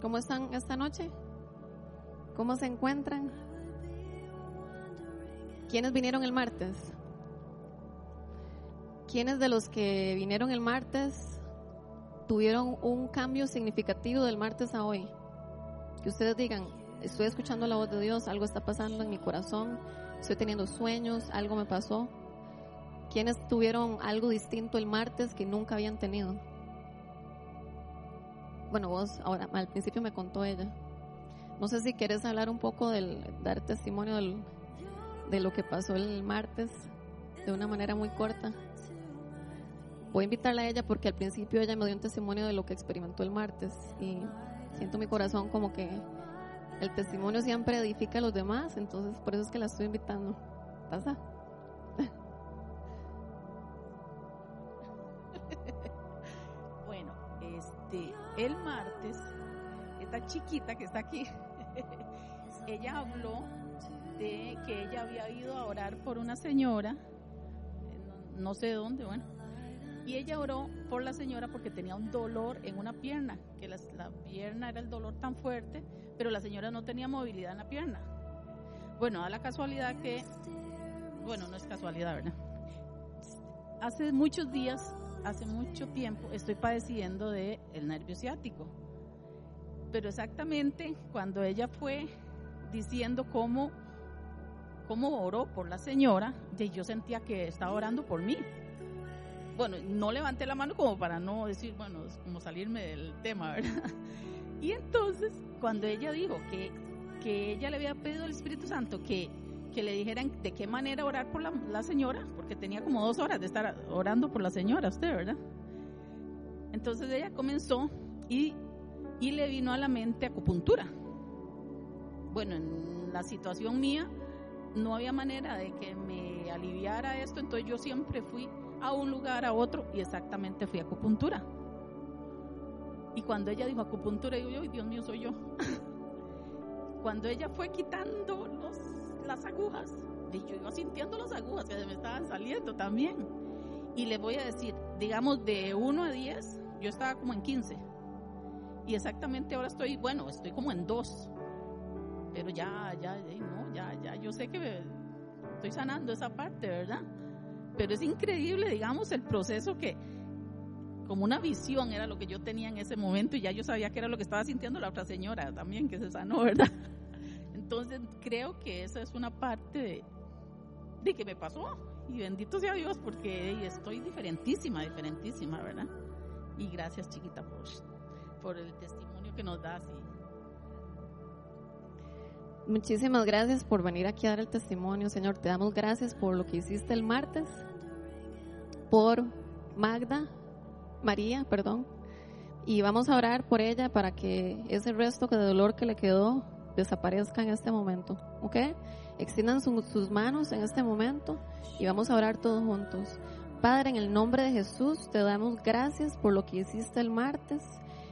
¿Cómo están esta noche? ¿Cómo se encuentran? ¿Quiénes vinieron el martes? ¿Quiénes de los que vinieron el martes tuvieron un cambio significativo del martes a hoy? Que ustedes digan, estoy escuchando la voz de Dios, algo está pasando en mi corazón, estoy teniendo sueños, algo me pasó. ¿Quiénes tuvieron algo distinto el martes que nunca habían tenido? Bueno, vos ahora, al principio me contó ella. No sé si quieres hablar un poco del, dar testimonio del, de lo que pasó el martes de una manera muy corta. Voy a invitarla a ella porque al principio ella me dio un testimonio de lo que experimentó el martes y siento mi corazón como que el testimonio siempre edifica a los demás, entonces por eso es que la estoy invitando. ¿Pasa? El martes, esta chiquita que está aquí, ella habló de que ella había ido a orar por una señora, no, sé dónde, bueno, y ella oró por la señora porque tenía un dolor en una pierna, que la, la pierna era el dolor tan fuerte, pero la señora no tenía movilidad en la pierna. Bueno, da la casualidad que, bueno, no es casualidad, ¿verdad? Hace muchos días, hace mucho tiempo, estoy padeciendo de el nervio ciático. Pero exactamente cuando ella fue diciendo cómo, cómo oró por la señora, yo sentía que estaba orando por mí. Bueno, no levanté la mano como para no decir, bueno, es como salirme del tema, ¿verdad? Y entonces, cuando ella dijo que, que ella le había pedido al Espíritu Santo que, que le dijeran de qué manera orar por la, la señora, porque tenía como dos horas de estar orando por la señora, usted, ¿verdad? Entonces ella comenzó y, y le vino a la mente acupuntura. Bueno, en la situación mía no había manera de que me aliviara esto, entonces yo siempre fui a un lugar, a otro, y exactamente fui a acupuntura. Y cuando ella dijo acupuntura, digo yo, "Ay, Dios mío, soy yo. cuando ella fue quitando los, las agujas, y yo iba sintiendo las agujas que me estaban saliendo también. Y le voy a decir, digamos, de 1 a 10, yo estaba como en 15. Y exactamente ahora estoy, bueno, estoy como en 2. Pero ya, ya, no, ya, ya, yo sé que me- estoy sanando esa parte, ¿verdad? Pero es increíble, digamos, el proceso que, como una visión era lo que yo tenía en ese momento y ya yo sabía que era lo que estaba sintiendo la otra señora también, que se sanó, ¿verdad? Entonces creo que esa es una parte de, de que me pasó y bendito sea Dios porque estoy diferentísima, diferentísima, ¿verdad? Y gracias chiquita por, por el testimonio que nos das. Muchísimas gracias por venir aquí a dar el testimonio, Señor. Te damos gracias por lo que hiciste el martes, por Magda, María, perdón. Y vamos a orar por ella para que ese resto de dolor que le quedó desaparezca en este momento. ¿Ok? Extiendan su- sus manos en este momento y vamos a orar todos juntos. Padre, en el nombre de Jesús, te damos gracias por lo que hiciste el martes.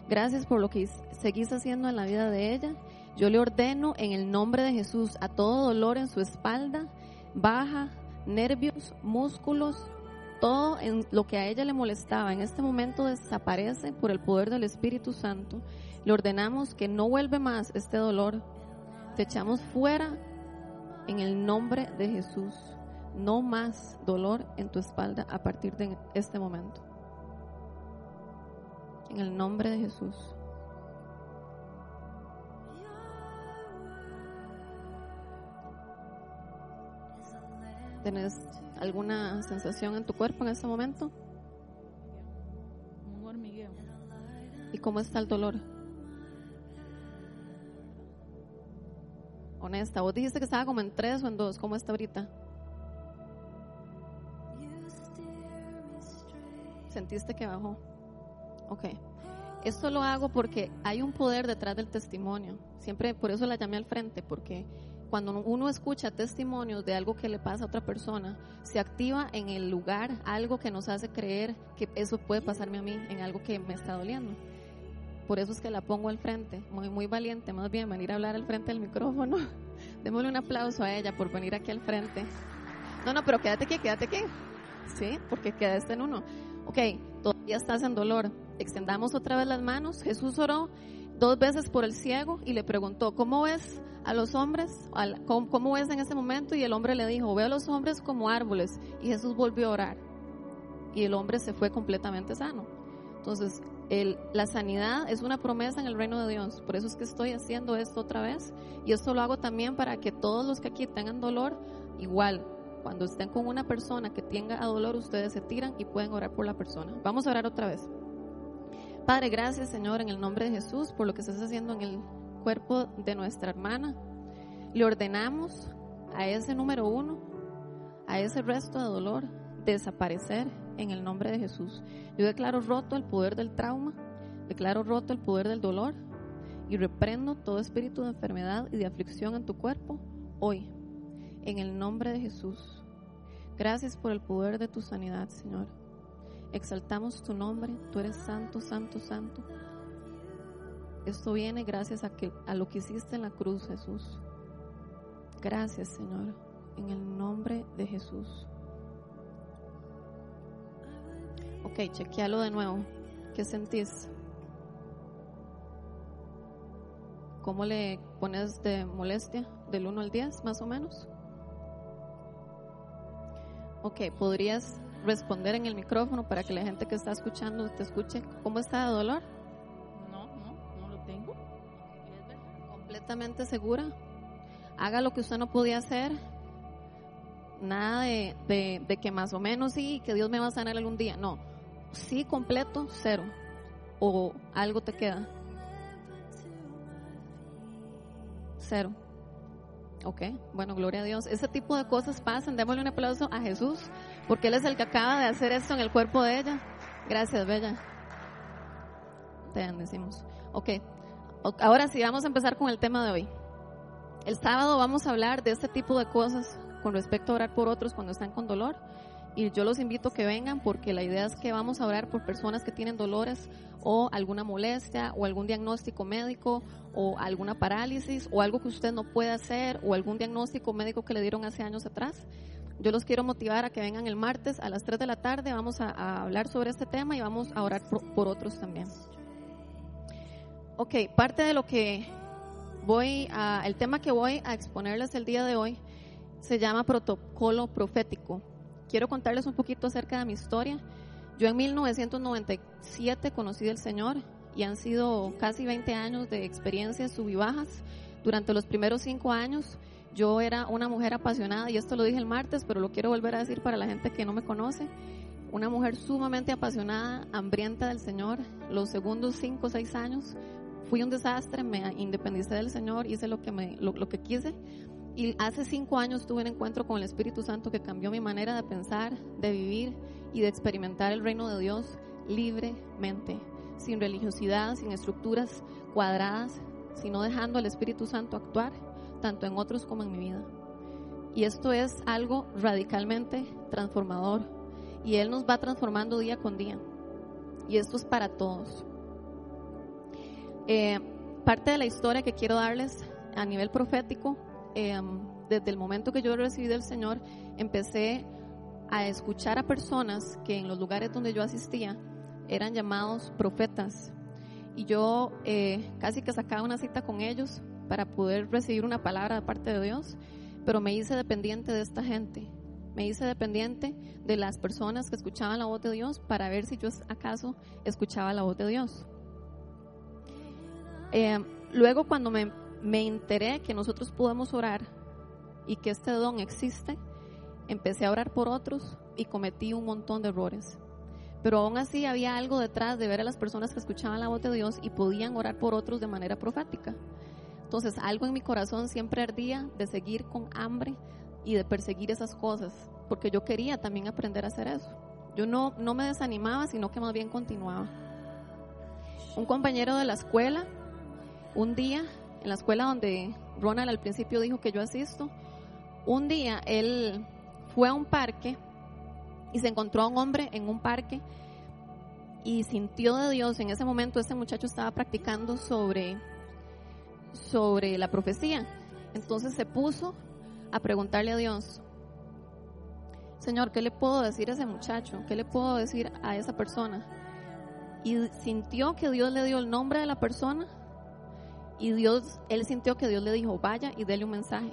Gracias por lo que seguís haciendo en la vida de ella. Yo le ordeno en el nombre de Jesús a todo dolor en su espalda, baja, nervios, músculos, todo lo que a ella le molestaba en este momento desaparece por el poder del Espíritu Santo. Le ordenamos que no vuelve más este dolor. Te echamos fuera en el nombre de Jesús. No más dolor en tu espalda a partir de este momento. En el nombre de Jesús. ¿Tienes alguna sensación en tu cuerpo en este momento? un hormigueo. ¿Y cómo está el dolor? Honesta, vos dijiste que estaba como en tres o en dos. ¿Cómo está ahorita? ¿Sentiste que bajó? Ok. Esto lo hago porque hay un poder detrás del testimonio. Siempre por eso la llamé al frente, porque cuando uno escucha testimonios de algo que le pasa a otra persona, se activa en el lugar algo que nos hace creer que eso puede pasarme a mí, en algo que me está doliendo. Por eso es que la pongo al frente, muy, muy valiente, más bien venir a hablar al frente del micrófono. Démosle un aplauso a ella por venir aquí al frente. No, no, pero quédate aquí, quédate aquí. Sí, porque quedaste en uno. Ok, todavía estás en dolor. Extendamos otra vez las manos. Jesús oró dos veces por el ciego y le preguntó, ¿cómo ves a los hombres? Al- ¿Cómo, cómo ves en ese momento? Y el hombre le dijo, veo a los hombres como árboles. Y Jesús volvió a orar. Y el hombre se fue completamente sano. Entonces, la sanidad es una promesa en el reino de Dios. Por eso es que estoy haciendo esto otra vez. Y esto lo hago también para que todos los que aquí tengan dolor, igual, cuando estén con una persona que tenga dolor, ustedes se tiran y pueden orar por la persona. Vamos a orar otra vez. Padre, gracias Señor en el nombre de Jesús por lo que estás haciendo en el cuerpo de nuestra hermana. Le ordenamos a ese número uno, a ese resto de dolor, desaparecer en el nombre de Jesús. Yo declaro roto el poder del trauma, declaro roto el poder del dolor y reprendo todo espíritu de enfermedad y de aflicción en tu cuerpo hoy, en el nombre de Jesús. Gracias por el poder de tu sanidad, Señor. Exaltamos tu nombre, tú eres santo, santo, santo. Esto viene gracias a, que, a lo que hiciste en la cruz, Jesús. Gracias, Señor, en el nombre de Jesús. Ok, chequealo de nuevo. ¿Qué sentís? ¿Cómo le pones de molestia? ¿Del 1 al 10, más o menos? Ok, ¿podrías responder en el micrófono para que la gente que está escuchando te escuche? ¿Cómo está de dolor? No, no, no lo tengo. completamente segura. Haga lo que usted no podía hacer. Nada de, de- de que más o menos sí, que Dios me va a sanar algún día. No, sí completo, cero. O algo te queda. Cero. Ok, bueno, gloria a Dios. Ese tipo de cosas pasan. Démosle un aplauso a Jesús, porque Él es el que acaba de hacer esto en el cuerpo de ella. Gracias, Bella. Te bendecimos. Ok, Ahora sí, vamos a empezar con el tema de hoy. El sábado vamos a hablar de este tipo de cosas con respecto a orar por otros cuando están con dolor. Y yo los invito a que vengan porque la idea es que vamos a orar por personas que tienen dolores o alguna molestia o algún diagnóstico médico o alguna parálisis o algo que usted no puede hacer o algún diagnóstico médico que le dieron hace años atrás. Yo los quiero motivar a que vengan el martes a las 3 de la tarde. Vamos a, hablar sobre este tema y vamos a orar por- por otros también. Ok, parte de lo que voy a, el tema que voy a exponerles el día de hoy se llama protocolo profético. Quiero contarles un poquito acerca de mi historia. Yo en 1997 conocí al Señor y han sido casi 20 años de experiencias sub y bajas. Durante los primeros cinco años yo era una mujer apasionada y esto lo dije el martes, pero lo quiero volver a decir para la gente que no me conoce. Una mujer sumamente apasionada, hambrienta del Señor. Los segundos cinco o seis años fui un desastre, me independicé del Señor, hice lo que, me, lo, lo que quise. Y hace cinco años tuve un encuentro con el Espíritu Santo que cambió mi manera de pensar, de vivir y de experimentar el reino de Dios libremente, sin religiosidad, sin estructuras cuadradas, sino dejando al Espíritu Santo actuar tanto en otros como en mi vida. Y esto es algo radicalmente transformador y Él nos va transformando día con día. Y esto es para todos. Eh, parte de la historia que quiero darles a nivel profético, eh, desde el momento que yo recibí del Señor, empecé a escuchar a personas que en los lugares donde yo asistía eran llamados profetas. Y yo eh, casi que sacaba una cita con ellos para poder recibir una palabra de parte de Dios, pero me hice dependiente de esta gente. Me hice dependiente de las personas que escuchaban la voz de Dios para ver si yo acaso escuchaba la voz de Dios. Eh, luego cuando me, me enteré que nosotros podemos orar y que este don existe, empecé a orar por otros y cometí un montón de errores. Pero aún así había algo detrás de ver a las personas que escuchaban la voz de Dios y podían orar por otros de manera profética. Entonces algo en mi corazón siempre ardía de seguir con hambre y de perseguir esas cosas, porque yo quería también aprender a hacer eso. Yo no, no me desanimaba, sino que más bien continuaba. Un compañero de la escuela, un día, en la escuela donde Ronald al principio dijo que yo asisto, un día él fue a un parque y se encontró a un hombre en un parque y sintió de Dios. En ese momento ese muchacho estaba practicando sobre, sobre la profecía. Entonces se puso a preguntarle a Dios, Señor, ¿qué le puedo decir a ese muchacho? ¿Qué le puedo decir a esa persona? Y sintió que Dios le dio el nombre de la persona Y Dios, él sintió que Dios le dijo, vaya y dele un mensaje.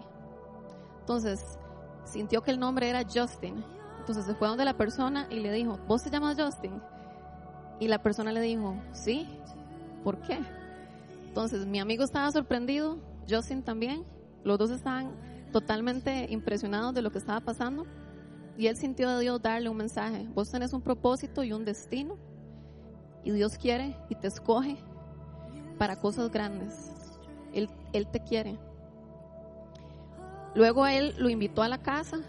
Entonces, sintió que el nombre era Justin. Entonces se fue donde la persona y le dijo, ¿vos te llamas Justin? Y la persona le dijo, sí, ¿por qué? Entonces mi amigo estaba sorprendido, Justin también, los dos estaban totalmente impresionados de lo que estaba pasando y él sintió de Dios darle un mensaje, vos tenés un propósito y un destino y Dios quiere y te escoge para cosas grandes, Él, él te quiere. Luego él lo invitó a la casa,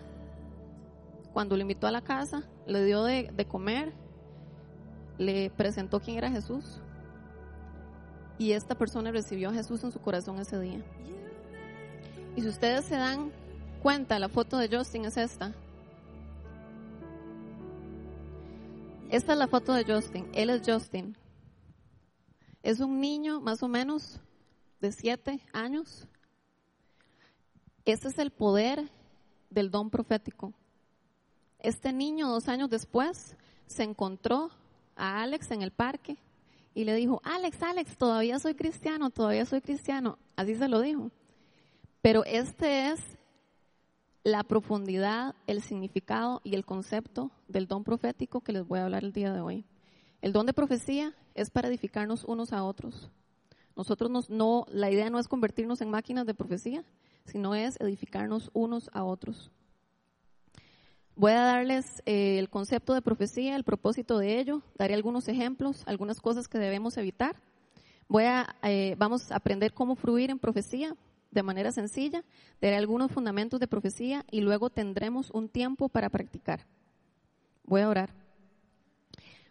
cuando lo invitó a la casa, le dio de, de comer, le presentó quién era Jesús y esta persona recibió a Jesús en su corazón ese día. Y si ustedes se dan cuenta, la foto de Justin es esta. Esta es la foto de Justin. Él es Justin. Es un niño más o menos de siete años. Este es el poder del don profético. Este niño, dos años después, se encontró a Alex en el parque y le dijo, Alex, Alex, todavía soy cristiano, todavía soy cristiano. Así se lo dijo. Pero este es la profundidad, el significado y el concepto del don profético que les voy a hablar el día de hoy. El don de profecía es para edificarnos unos a otros. Nosotros no, la idea no es convertirnos en máquinas de profecía, sino es edificarnos unos a otros. Voy a darles eh, el concepto de profecía, el propósito de ello, daré algunos ejemplos, algunas cosas que debemos evitar. Voy a, eh, vamos a aprender cómo fluir en profecía de manera sencilla, daré algunos fundamentos de profecía y luego tendremos un tiempo para practicar. Voy a orar.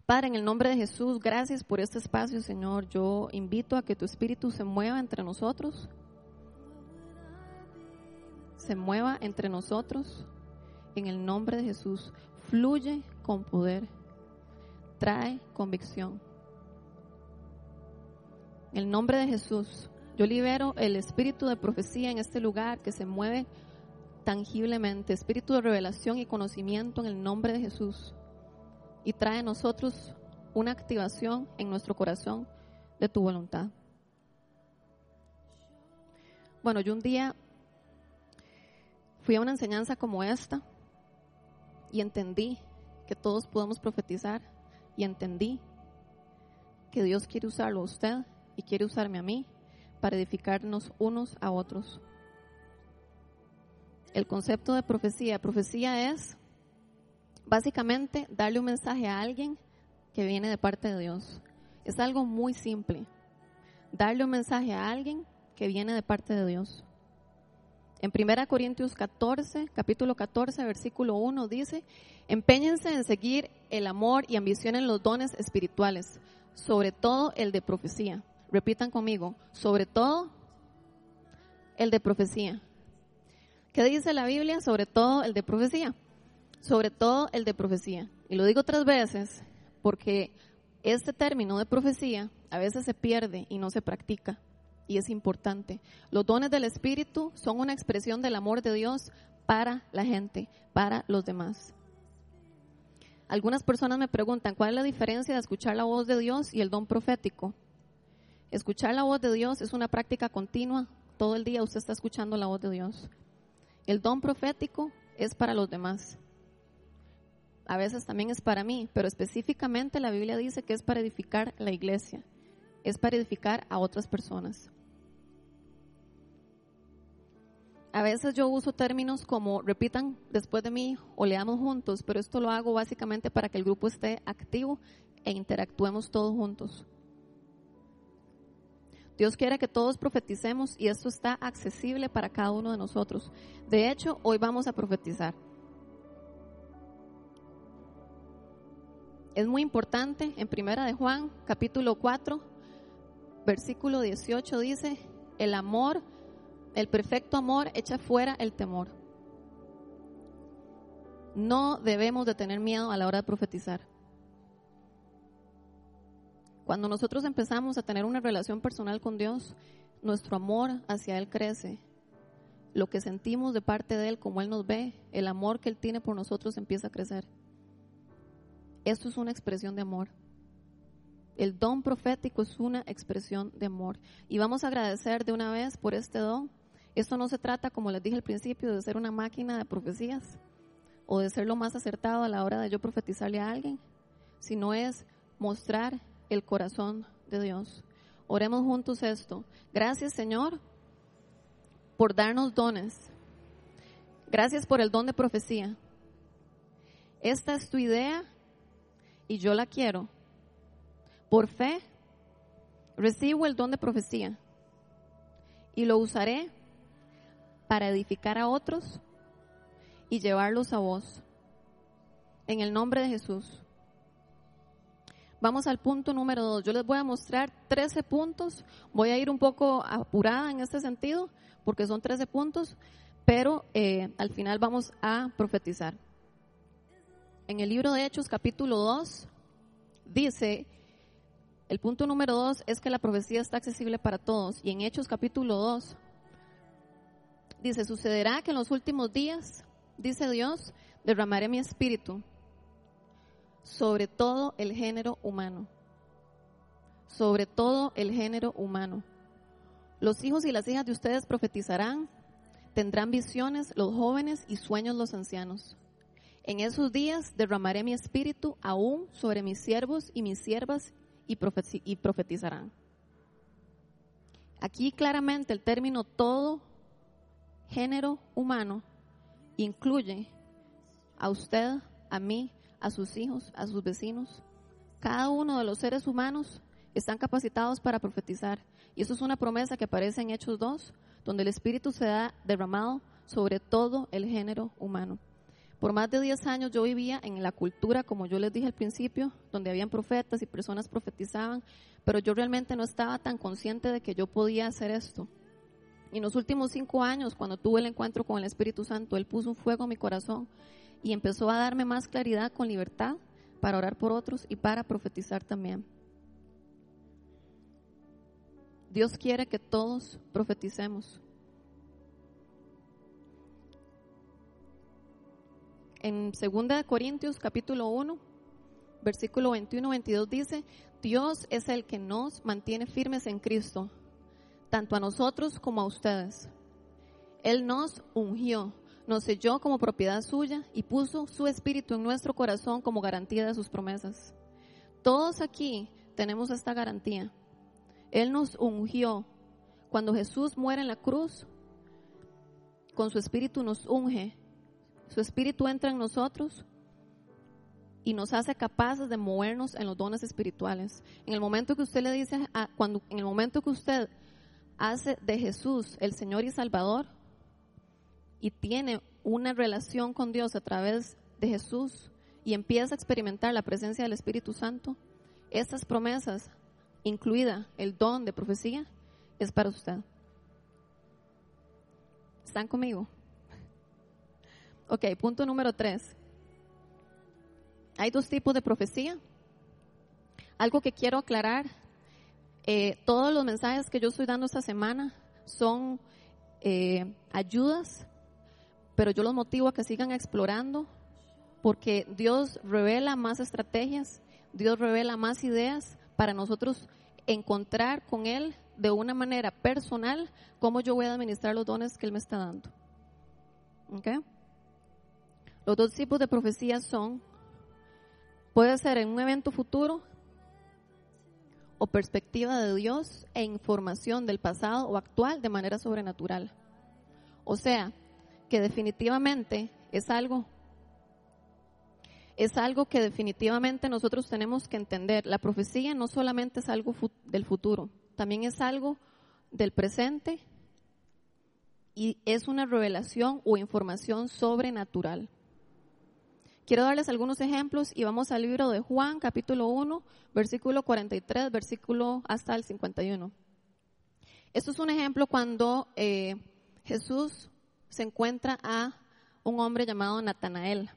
Padre, en el nombre de Jesús, gracias por este espacio, Señor. Yo invito a que tu espíritu se mueva entre nosotros. Se mueva entre nosotros en el nombre de Jesús, fluye con poder, trae convicción. En el nombre de Jesús, yo libero el espíritu de profecía en este lugar que se mueve tangiblemente, espíritu de revelación y conocimiento en el nombre de Jesús. Y trae a nosotros una activación en nuestro corazón de tu voluntad. Bueno, yo un día fui a una enseñanza como esta y entendí que todos podemos profetizar y entendí que Dios quiere usarlo a usted y quiere usarme a mí para edificarnos unos a otros. El concepto de profecía, profecía es básicamente darle un mensaje a alguien que viene de parte de Dios. Es algo muy simple. Darle un mensaje a alguien que viene de parte de Dios. En 1 Corintios 14, capítulo 14, versículo 1 dice, empeñense en seguir el amor y ambicionen los dones espirituales, sobre todo el de profecía. Repitan conmigo, sobre todo el de profecía. ¿Qué dice la Biblia? Sobre todo el de profecía. Sobre todo el de profecía. Y lo digo tres veces porque este término de profecía a veces se pierde y no se practica y es importante. Los dones del Espíritu son una expresión del amor de Dios para la gente, para los demás. Algunas personas me preguntan, ¿cuál es la diferencia de escuchar la voz de Dios y el don profético? Escuchar la voz de Dios es una práctica continua. Todo el día usted está escuchando la voz de Dios. El don profético es para los demás. A veces también es para mí, pero específicamente la Biblia dice que es para edificar la iglesia, es para edificar a otras personas. A veces yo uso términos como repitan después de mí o leamos juntos, pero esto lo hago básicamente para que el grupo esté activo e interactuemos todos juntos. Dios quiere que todos profeticemos y esto está accesible para cada uno de nosotros. De hecho, hoy vamos a profetizar. Es muy importante, en Primera de Juan, capítulo 4, versículo 18 dice, el amor el perfecto amor echa fuera el temor. No debemos de tener miedo a la hora de profetizar. Cuando nosotros empezamos a tener una relación personal con Dios, nuestro amor hacia Él crece. Lo que sentimos de parte de Él, como Él nos ve, el amor que Él tiene por nosotros empieza a crecer. Esto es una expresión de amor. El don profético es una expresión de amor. Y vamos a agradecer de una vez por este don. Esto no se trata, como les dije al principio, de ser una máquina de profecías o de ser lo más acertado a la hora de yo profetizarle a alguien, sino es mostrar el corazón de Dios. Oremos juntos esto. Gracias Señor por darnos dones. Gracias por el don de profecía. Esta es tu idea y yo la quiero. Por fe, recibo el don de profecía y lo usaré para edificar a otros y llevarlos a vos. En el nombre de Jesús. Vamos al punto número dos. Yo les voy a mostrar 13 puntos. Voy a ir un poco apurada en este sentido, porque son 13 puntos, pero eh, al final vamos a profetizar. En el libro de Hechos, capítulo 2, dice, el punto número 2 es que la profecía está accesible para todos. Y en Hechos, capítulo 2, dice, sucederá que en los últimos días, dice Dios, derramaré mi espíritu sobre todo el género humano. Sobre todo el género humano. Los hijos y las hijas de ustedes profetizarán, tendrán visiones los jóvenes y sueños los ancianos. En esos días derramaré mi espíritu aún sobre mis siervos y mis siervas y, profetizarán. Aquí claramente el término todo género humano incluye a usted, a mí, a sus hijos, a sus vecinos. Cada uno de los seres humanos están capacitados para profetizar. Y eso es una promesa que aparece en Hechos 2, donde el Espíritu se ha derramado sobre todo el género humano. Por más de 10 años yo vivía en la cultura, como yo les dije al principio, donde habían profetas y personas profetizaban, pero yo realmente no estaba tan consciente de que yo podía hacer esto. Y en los últimos cinco años, cuando tuve el encuentro con el Espíritu Santo, Él puso un fuego en mi corazón y empezó a darme más claridad con libertad para orar por otros y para profetizar también. Dios quiere que todos profeticemos. En 2 Corintios capítulo 1, versículo 21-22 dice, Dios es el que nos mantiene firmes en Cristo, tanto a nosotros como a ustedes. Él nos ungió, nos selló como propiedad suya y puso su espíritu en nuestro corazón como garantía de sus promesas. Todos aquí tenemos esta garantía. Él nos ungió. Cuando Jesús muere en la cruz, con su espíritu nos unge su espíritu entra en nosotros y nos hace capaces de movernos en los dones espirituales. En el momento que usted le dice, cuando, en el momento que usted hace de Jesús el Señor y Salvador y tiene una relación con Dios a través de Jesús y empieza a experimentar la presencia del Espíritu Santo, estas promesas, incluida el don de profecía, es para usted. ¿Están conmigo? Ok, punto número tres. Hay dos tipos de profecía. Algo que quiero aclarar, eh, todos los mensajes que yo estoy dando esta semana son eh, ayudas, pero yo los motivo a que sigan explorando, porque Dios revela más estrategias, Dios revela más ideas para nosotros encontrar con Él de una manera personal cómo yo voy a administrar los dones que Él me está dando. ¿Okay? Los dos tipos de profecías son, puede ser en un evento futuro o perspectiva de Dios e información del pasado o actual de manera sobrenatural. O sea, que definitivamente es algo es algo que definitivamente nosotros tenemos que entender. La profecía no solamente es algo del futuro, también es algo del presente y es una revelación o información sobrenatural. Quiero darles algunos ejemplos y vamos al libro de Juan, capítulo 1, versículo 43, versículo hasta el 51. Esto es un ejemplo cuando eh, Jesús se encuentra a un hombre llamado Natanael.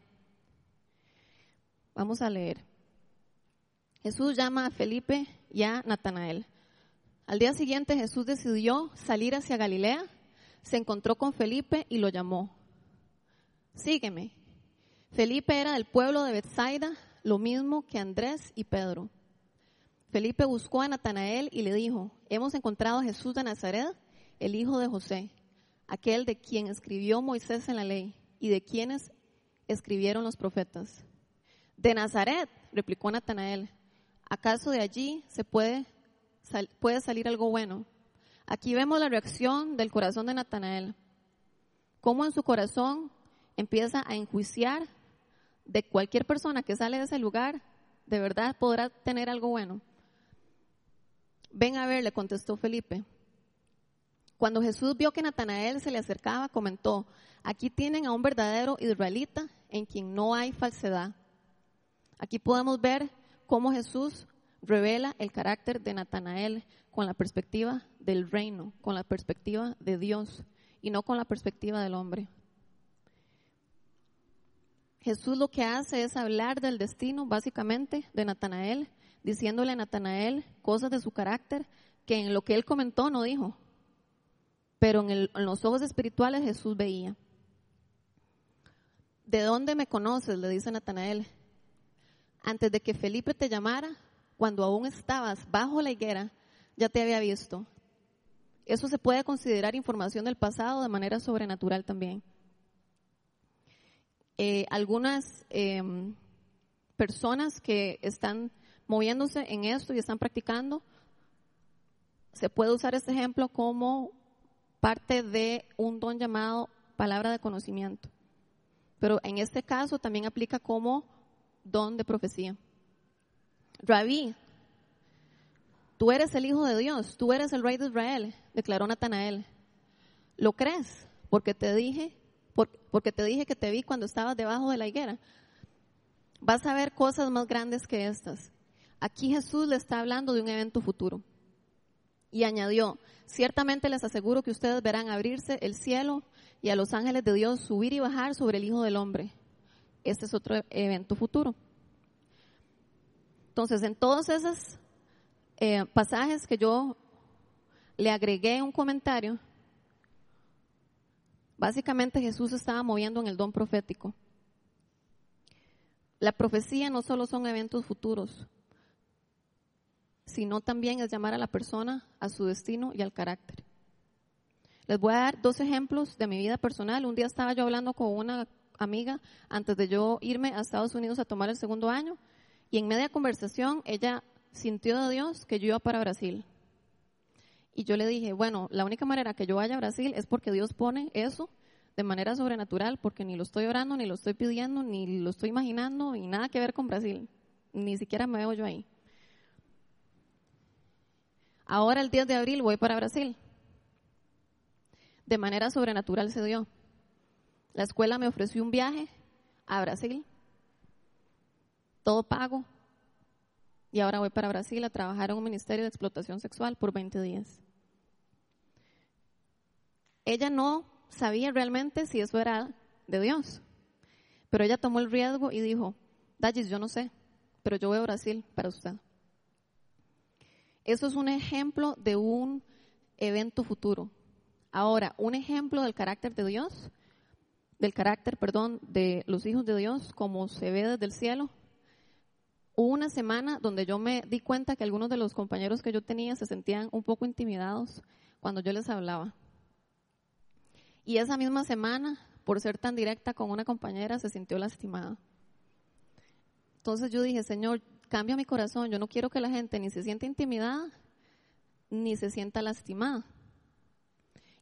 Vamos a leer. Jesús llama a Felipe y a Natanael. Al día siguiente Jesús decidió salir hacia Galilea, se encontró con Felipe y lo llamó. Sígueme, Felipe era del pueblo de Bethsaida, lo mismo que Andrés y Pedro. Felipe buscó a Natanael y le dijo, hemos encontrado a Jesús de Nazaret, el hijo de José, aquel de quien escribió Moisés en la ley y de quienes escribieron los profetas. De Nazaret, replicó Natanael, ¿acaso de allí se puede, puede salir algo bueno? Aquí vemos la reacción del corazón de Natanael. Cómo en su corazón empieza a enjuiciar de cualquier persona que sale de ese lugar, de verdad podrá tener algo bueno. Ven a ver, le contestó Felipe. Cuando Jesús vio que Natanael se le acercaba, comentó, aquí tienen a un verdadero israelita en quien no hay falsedad. Aquí podemos ver cómo Jesús revela el carácter de Natanael con la perspectiva del reino, con la perspectiva de Dios y no con la perspectiva del hombre. Jesús lo que hace es hablar del destino básicamente de Natanael, diciéndole a Natanael cosas de su carácter que en lo que él comentó no dijo, pero en, los ojos espirituales Jesús veía. ¿De dónde me conoces? le dice Natanael. Antes de que Felipe te llamara, cuando aún estabas bajo la higuera, ya te había visto. Eso se puede considerar información del pasado de manera sobrenatural también. Eh, algunas em, personas que están moviéndose en esto y están practicando, se puede usar este ejemplo como parte de un don llamado palabra de conocimiento. Pero en este caso también aplica como don de profecía. Rabí, tú eres el Hijo de Dios, tú eres el Rey de Israel, declaró Natanael. ¿Lo crees? Porque te dije, porque te dije que te vi cuando estabas debajo de la higuera. Vas a ver cosas más grandes que estas. Aquí Jesús le está hablando de un evento futuro. Y añadió, ciertamente les aseguro que ustedes verán abrirse el cielo y a los ángeles de Dios subir y bajar sobre el Hijo del Hombre. Este es otro evento futuro. Entonces, en todos esos eh, pasajes que yo le agregué un comentario, básicamente Jesús estaba moviendo en el don profético. La profecía no solo son eventos futuros, sino también es llamar a la persona a su destino y al carácter. Les voy a dar dos ejemplos de mi vida personal. Un día estaba yo hablando con una amiga antes de yo irme a Estados Unidos a tomar el segundo año y en media conversación ella sintió de Dios que yo iba para Brasil. Y yo le dije, bueno, la única manera que yo vaya a Brasil es porque Dios pone eso de manera sobrenatural, porque ni lo estoy orando, ni lo estoy pidiendo, ni lo estoy imaginando, y nada que ver con Brasil. Ni siquiera me veo yo ahí. Ahora el 10 de abril voy para Brasil. De manera sobrenatural se dio. La escuela me ofreció un viaje a Brasil, todo pago, y ahora voy para Brasil a trabajar en un ministerio de explotación sexual por 20 días. Ella no sabía realmente si eso era de Dios, pero ella tomó el riesgo y dijo, Dallis, yo no sé, pero yo voy a Brasil para usted. Eso es un ejemplo de un evento futuro. Ahora, un ejemplo del carácter de Dios, del carácter, perdón, de los hijos de Dios, como se ve desde el cielo. Hubo una semana donde yo me di cuenta que algunos de los compañeros que yo tenía se sentían un poco intimidados cuando yo les hablaba. Y esa misma semana, por ser tan directa con una compañera, se sintió lastimada. Entonces yo dije, Señor, cambia mi corazón. Yo no quiero que la gente ni se sienta intimidada ni se sienta lastimada.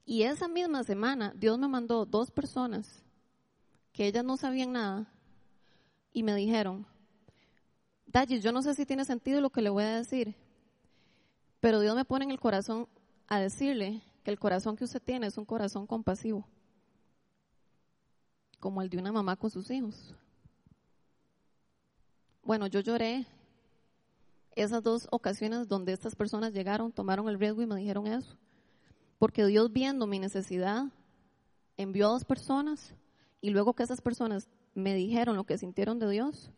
Y esa misma semana Dios me mandó dos personas que ellas no sabían nada y me dijeron, Dallis, yo no sé si tiene sentido lo que le voy a decir, pero Dios me pone en el corazón a decirle que el corazón que usted tiene es un corazón compasivo, como el de una mamá con sus hijos. Bueno, yo lloré esas dos ocasiones donde estas personas llegaron, tomaron el riesgo y me dijeron eso. Porque Dios viendo mi necesidad, envió a dos personas y luego que esas personas me dijeron lo que sintieron de Dios,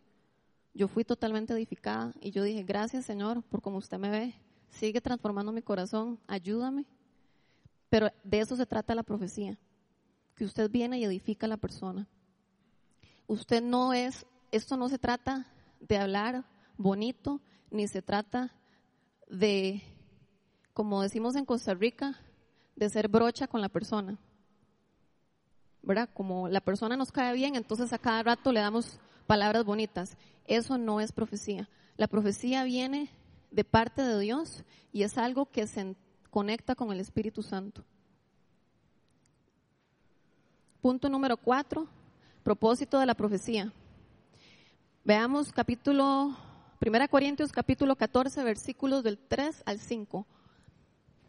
yo fui totalmente edificada y yo dije, gracias Señor por como usted me ve, sigue transformando mi corazón, ayúdame. Pero de eso se trata la profecía, que usted viene y edifica a la persona. Usted no es, esto no se trata de hablar bonito, ni se trata de, como decimos en Costa Rica, de ser brocha con la persona. ¿Verdad? Como la persona nos cae bien, entonces a cada rato le damos palabras bonitas. Eso no es profecía. La profecía viene de parte de Dios y es algo que se conecta con el Espíritu Santo. Punto número cuatro, propósito de la profecía. Veamos capítulo, 1 Corintios capítulo 14, versículos del 3 al 5.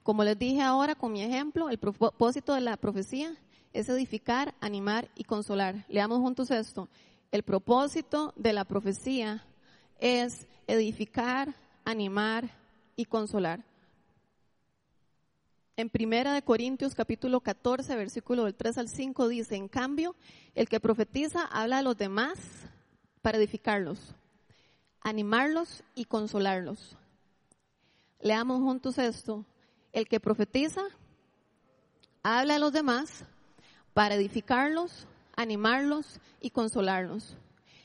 Como les dije ahora con mi ejemplo, el propósito de la profecía es edificar, animar y consolar. Leamos juntos esto. El propósito de la profecía es edificar, animar y consolar. En Primera de Corintios capítulo 14, versículo del 3 al 5 dice, en cambio, el que profetiza habla a los demás para edificarlos, animarlos y consolarlos. Leamos juntos esto. El que profetiza habla a los demás para edificarlos, animarlos y consolarlos.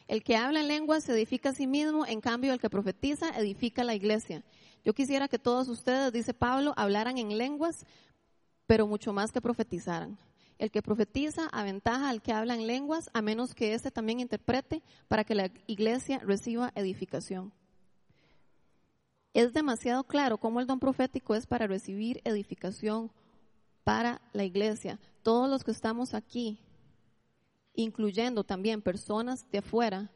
El que habla en lenguas se edifica a sí mismo, en cambio el que profetiza edifica la iglesia. Yo quisiera que todos ustedes, dice Pablo, hablaran en lenguas, pero mucho más que profetizaran. El que profetiza aventaja al que habla en lenguas, a menos que éste también interprete para que la iglesia reciba edificación. Es demasiado claro cómo el don profético es para recibir edificación para la iglesia. Todos los que estamos aquí incluyendo también personas de afuera,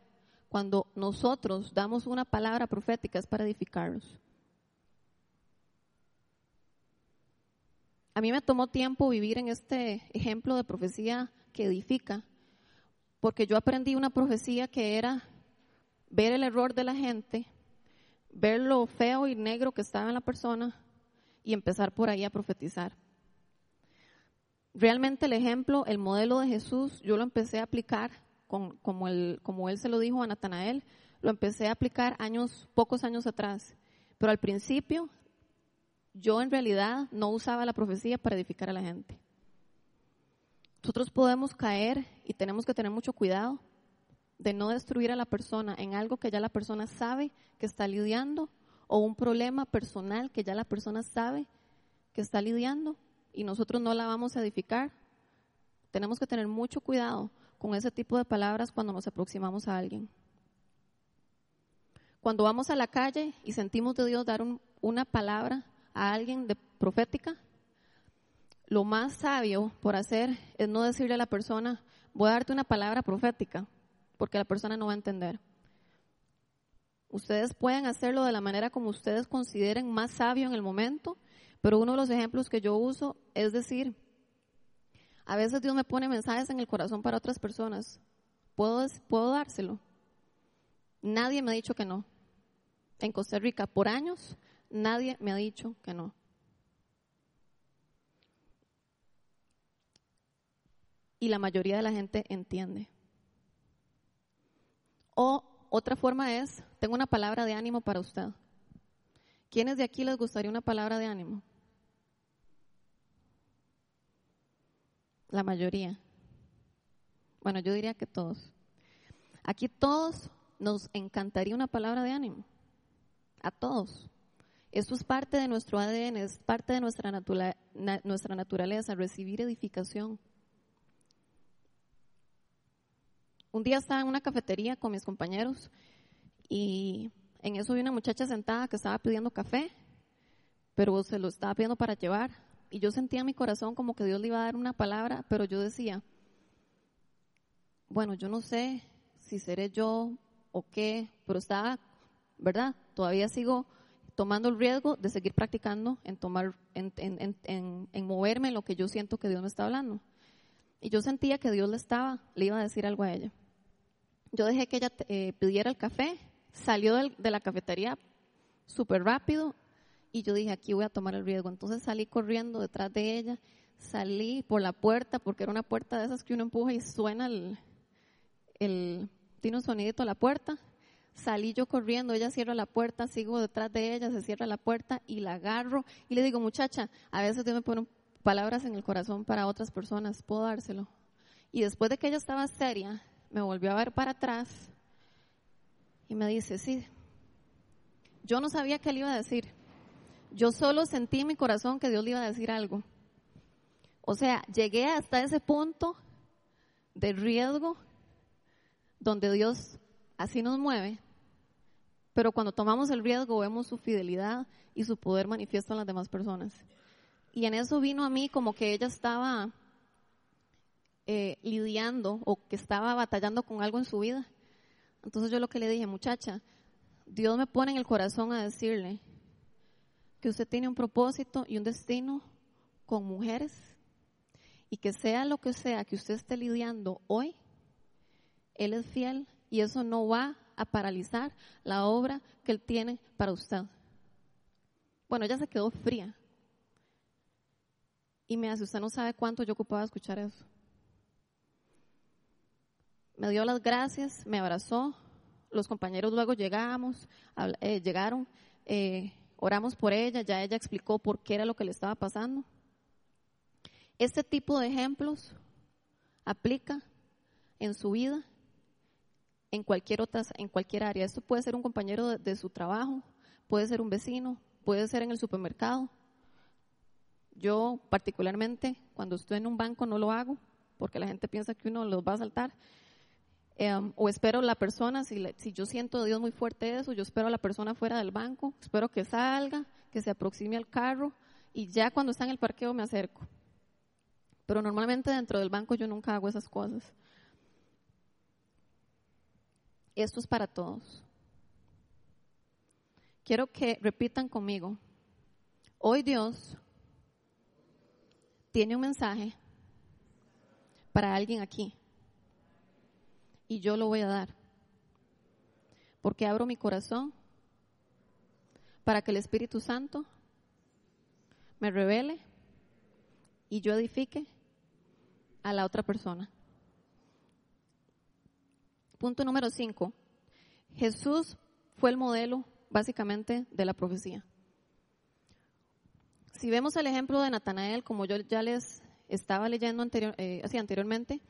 cuando nosotros damos una palabra profética es para edificarlos. A mí me tomó tiempo vivir en este ejemplo de profecía que edifica, porque yo aprendí una profecía que era ver el error de la gente, ver lo feo y negro que estaba en la persona y empezar por ahí a profetizar realmente el ejemplo, el modelo de Jesús, yo lo empecé a aplicar como, como él se lo dijo a Natanael, lo empecé a aplicar años, pocos años atrás. Pero al principio, yo en realidad no usaba la profecía para edificar a la gente. Nosotros podemos caer y tenemos que tener mucho cuidado de no destruir a la persona en algo que ya la persona sabe que está lidiando o un problema personal que ya la persona sabe que está lidiando y nosotros no la vamos a edificar. Tenemos que tener mucho cuidado con ese tipo de palabras cuando nos aproximamos a alguien. Cuando vamos a la calle y sentimos de Dios dar una palabra a alguien de profética, lo más sabio por hacer es no decirle a la persona, voy a darte una palabra profética, porque la persona no va a entender. Ustedes pueden hacerlo de la manera como ustedes consideren más sabio en el momento pero uno de los ejemplos que yo uso es decir, a veces Dios me pone mensajes en el corazón para otras personas. ¿Puedo, puedo dárselo? Nadie me ha dicho que no. En Costa Rica, por años, nadie me ha dicho que no. Y la mayoría de la gente entiende. O otra forma es, tengo una palabra de ánimo para usted. ¿Quiénes de aquí les gustaría una palabra de ánimo? La mayoría. Bueno, yo diría que todos. Aquí todos nos encantaría una palabra de ánimo. A todos. Esto es parte de nuestro ADN, es parte de nuestra, nuestra naturaleza, recibir edificación. Un día estaba en una cafetería con mis compañeros y en eso vi una muchacha sentada que estaba pidiendo café, pero se lo estaba pidiendo para llevar y yo sentía en mi corazón como que Dios le iba a dar una palabra, pero yo decía, bueno, yo no sé si seré yo o qué, pero estaba, ¿verdad? Todavía sigo tomando el riesgo de seguir practicando en tomar, en, en, en, moverme en lo que yo siento que Dios me está hablando. Y yo sentía que Dios le estaba, le iba a decir algo a ella. Yo dejé que ella eh, pidiera el café, salió de la cafetería súper rápido y yo dije, aquí voy a tomar el riesgo. Entonces salí corriendo detrás de ella, salí por la puerta, porque era una puerta de esas que uno empuja y suena el, el tiene un sonidito a la puerta. Salí yo corriendo, ella cierra la puerta, sigo detrás de ella, se cierra la puerta y la agarro y le digo, muchacha, a veces Dios me pone palabras en el corazón para otras personas, puedo dárselo. Y después de que ella estaba seria, me volvió a ver para atrás y me dice, sí, yo no sabía qué le iba a decir, yo solo sentí en mi corazón que Dios le iba a decir algo. O sea, llegué hasta ese punto de riesgo donde Dios así nos mueve, pero cuando tomamos el riesgo vemos su fidelidad y su poder manifiesto en las demás personas. Y en eso vino a mí como que ella estaba eh, lidiando o que estaba batallando con algo en su vida. Entonces yo lo que le dije, muchacha, Dios me pone en el corazón a decirle que usted tiene un propósito y un destino con mujeres y que sea lo que sea que usted esté lidiando hoy, Él es fiel y eso no va a paralizar la obra que Él tiene para usted. Bueno, ella se quedó fría. Y me hace, usted no sabe cuánto yo ocupaba escuchar eso. Me dio las gracias, me abrazó. Los compañeros luego llegamos, eh, llegaron, eh, oramos por ella, ya ella explicó por qué era lo que le estaba pasando. Este tipo de ejemplos aplica en su vida en cualquier otra, en cualquier área. Esto puede ser un compañero de, su trabajo, puede ser un vecino, puede ser en el supermercado. Yo particularmente cuando estoy en un banco no lo hago porque la gente piensa que uno los va a saltar. Em, o espero la persona, si, si yo siento de Dios muy fuerte eso, yo espero a la persona fuera del banco, espero que salga, que se aproxime al carro y ya cuando está en el parqueo me acerco. Pero normalmente dentro del banco yo nunca hago esas cosas. Esto es para todos. Quiero que repitan conmigo. Hoy Dios tiene un mensaje para alguien aquí. Y yo lo voy a dar. Porque abro mi corazón para que el Espíritu Santo me revele y yo edifique a la otra persona. Punto número cinco. Jesús fue el modelo básicamente de la profecía. Si vemos el ejemplo de Natanael, como yo ya les estaba leyendo anterior, eh, anteriormente,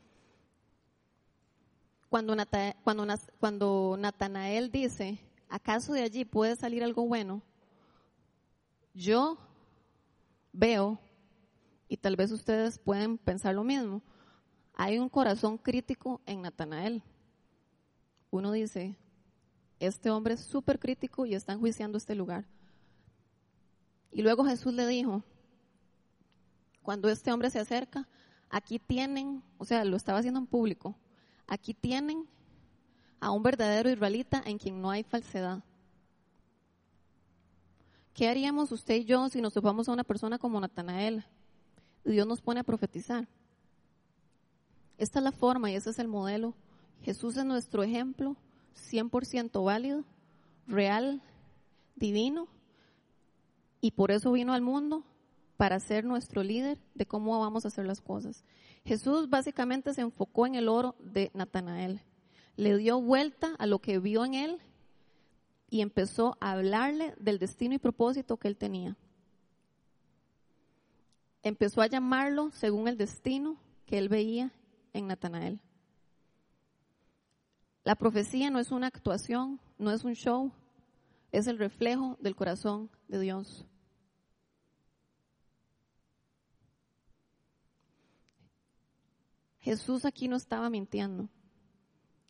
cuando, cuando, cuando Natanael dice, ¿acaso de allí puede salir algo bueno? Yo veo, y tal vez ustedes pueden pensar lo mismo, hay un corazón crítico en Natanael uno dice, este hombre es súper crítico y está enjuiciando este lugar. Y luego Jesús le dijo, cuando este hombre se acerca, aquí tienen, o sea, lo estaba haciendo en público, aquí tienen a un verdadero israelita en quien no hay falsedad. ¿Qué haríamos usted y yo si nos topamos a una persona como Natanael? Dios nos pone a profetizar. Esta es la forma y ese es el modelo Jesús es nuestro ejemplo 100% válido, real, divino, y por eso vino al mundo para ser nuestro líder de cómo vamos a hacer las cosas. Jesús básicamente se enfocó en el oro de Natanael, le dio vuelta a lo que vio en él y empezó a hablarle del destino y propósito que él tenía. Empezó a llamarlo según el destino que él veía en Natanael. La profecía no es una actuación, no es un show, es el reflejo del corazón de Dios. Jesús aquí no estaba mintiendo.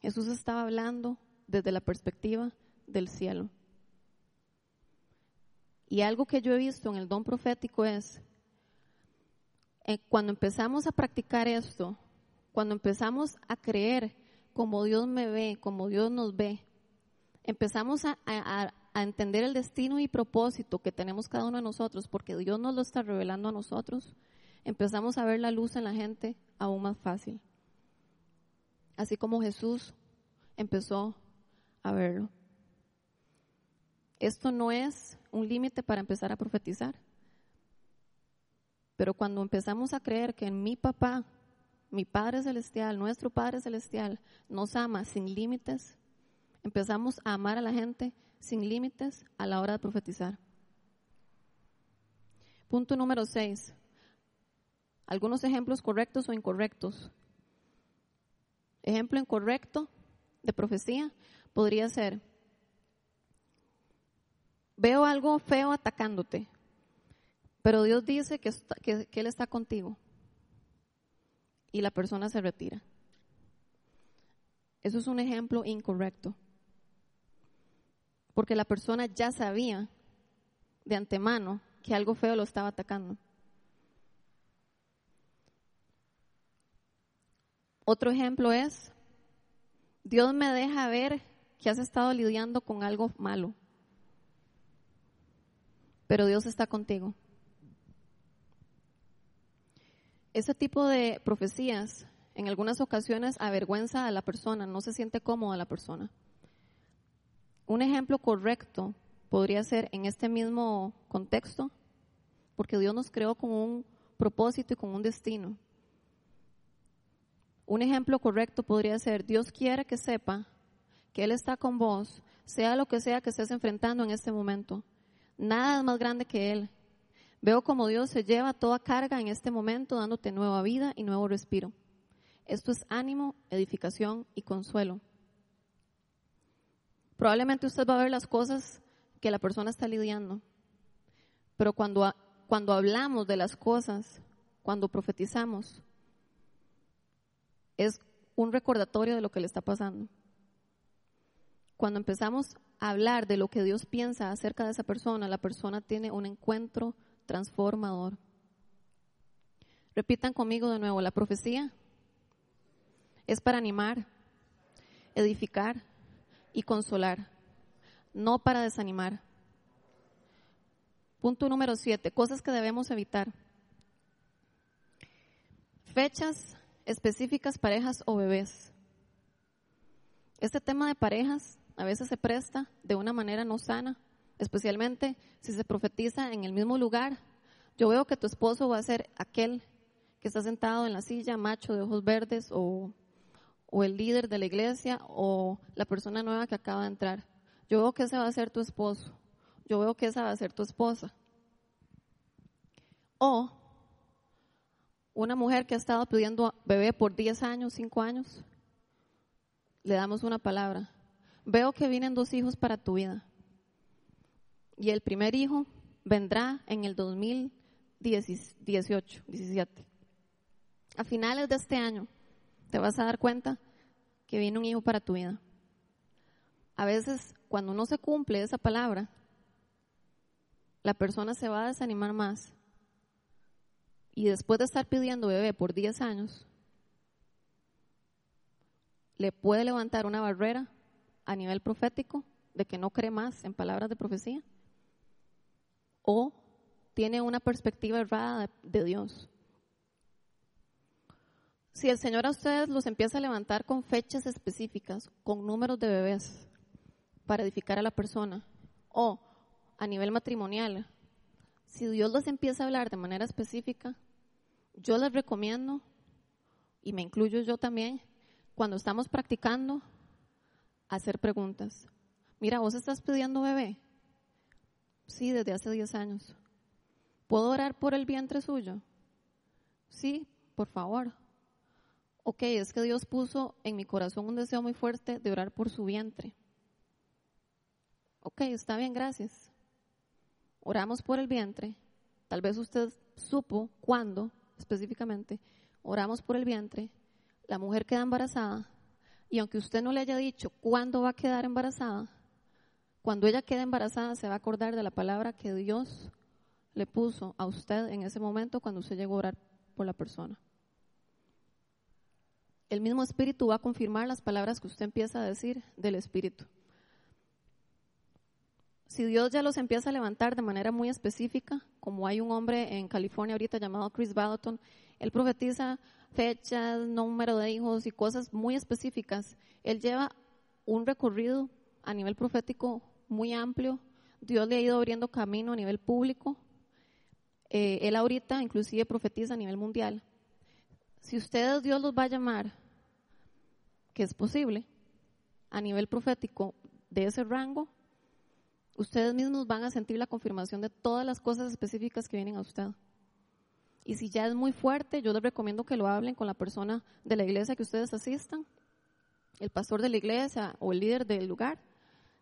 Jesús estaba hablando desde la perspectiva del cielo. Y algo que yo he visto en el don profético es, eh, cuando empezamos a practicar esto, cuando empezamos a creer como Dios me ve, como Dios nos ve, empezamos a, entender el destino y propósito que tenemos cada uno de nosotros, porque Dios nos lo está revelando a nosotros, empezamos a ver la luz en la gente aún más fácil. Así como Jesús empezó a verlo. Esto no es un límite para empezar a profetizar. Pero cuando empezamos a creer que en mi papá mi Padre Celestial, nuestro Padre Celestial, nos ama sin límites, empezamos a amar a la gente sin límites a la hora de profetizar. Punto número 6. Algunos ejemplos correctos o incorrectos. Ejemplo incorrecto de profecía podría ser, veo algo feo atacándote, Pero Dios dice que, que, que Él está contigo y la persona se retira. Eso es un ejemplo incorrecto. Porque la persona ya sabía de antemano que algo feo lo estaba atacando. Otro ejemplo es, Dios me deja ver que has estado lidiando con algo malo, pero Dios está contigo. Ese tipo de profecías en algunas ocasiones avergüenza a la persona, no se siente cómoda la persona. Un ejemplo correcto podría ser en este mismo contexto, porque Dios nos creó con un propósito y con un destino. Un ejemplo correcto podría ser, Dios quiere que sepa que Él está con vos, sea lo que sea que estés enfrentando en este momento. Nada es más grande que Él. Veo como Dios se lleva toda carga en este momento, dándote nueva vida y nuevo respiro. Esto es ánimo, edificación y consuelo. Probablemente usted va a ver las cosas que la persona está lidiando, pero cuando, cuando hablamos de las cosas, cuando profetizamos, es un recordatorio de lo que le está pasando. Cuando empezamos a hablar de lo que Dios piensa acerca de esa persona, la persona tiene un encuentro transformador. Repitan conmigo de nuevo, la profecía es para animar, edificar y consolar, no para desanimar. Punto número siete, cosas que debemos evitar. Fechas específicas, parejas o bebés. Este tema de parejas a veces se presta de una manera no sana, especialmente si se profetiza en el mismo lugar. Yo veo que tu esposo va a ser aquel que está sentado en la silla, macho de ojos verdes o el líder de la iglesia o la persona nueva que acaba de entrar. Yo veo que ese va a ser tu esposo. Yo veo que esa va a ser tu esposa. O una mujer que ha estado pidiendo bebé por 10 años, 5 años, le damos una palabra. Veo que vienen dos hijos para tu vida. Y el primer hijo vendrá en el 2018, 17. A finales de este año te vas a dar cuenta que viene un hijo para tu vida. A veces, cuando no se cumple esa palabra, la persona se va a desanimar más. Y después de estar pidiendo bebé por 10 años, le puede levantar una barrera a nivel profético de que no cree más en palabras de profecía. O tiene una perspectiva errada de, Dios si el Señor a ustedes los empieza a levantar con fechas específicas, con números de bebés, para edificar a la persona, o a nivel matrimonial, si Dios los empieza a hablar de manera específica, yo les recomiendo, y me incluyo yo también, cuando estamos practicando, hacer preguntas. Mira, vos estás pidiendo bebé. Sí, desde hace 10 años. ¿Puedo orar por el vientre suyo? Sí, por favor ok, es que Dios puso en mi corazón un deseo muy fuerte de orar por su vientre. Ok, está bien, gracias. Oramos por el vientre. Tal vez usted supo cuándo específicamente. Oramos por el vientre. La mujer queda embarazada. Y aunque usted no le haya dicho cuándo va a quedar embarazada, cuando ella quede embarazada se va a acordar de la palabra que Dios le puso a usted en ese momento cuando usted llegó a orar por la persona el mismo Espíritu va a confirmar las palabras que usted empieza a decir del Espíritu. Si Dios ya los empieza a levantar de manera muy específica, como hay un hombre en California ahorita llamado Chris Ballaton, él profetiza fechas, número de hijos y cosas muy específicas. Él lleva un recorrido a nivel profético muy amplio. Dios le ha ido abriendo camino a nivel público. Eh, él ahorita inclusive profetiza a nivel mundial si ustedes Dios los va a llamar, que es posible, a nivel profético de ese rango, ustedes mismos van a sentir la confirmación de todas las cosas específicas que vienen a usted. Y si ya es muy fuerte, yo les recomiendo que lo hablen con la persona de la iglesia que ustedes asistan, el pastor de la iglesia o el líder del lugar,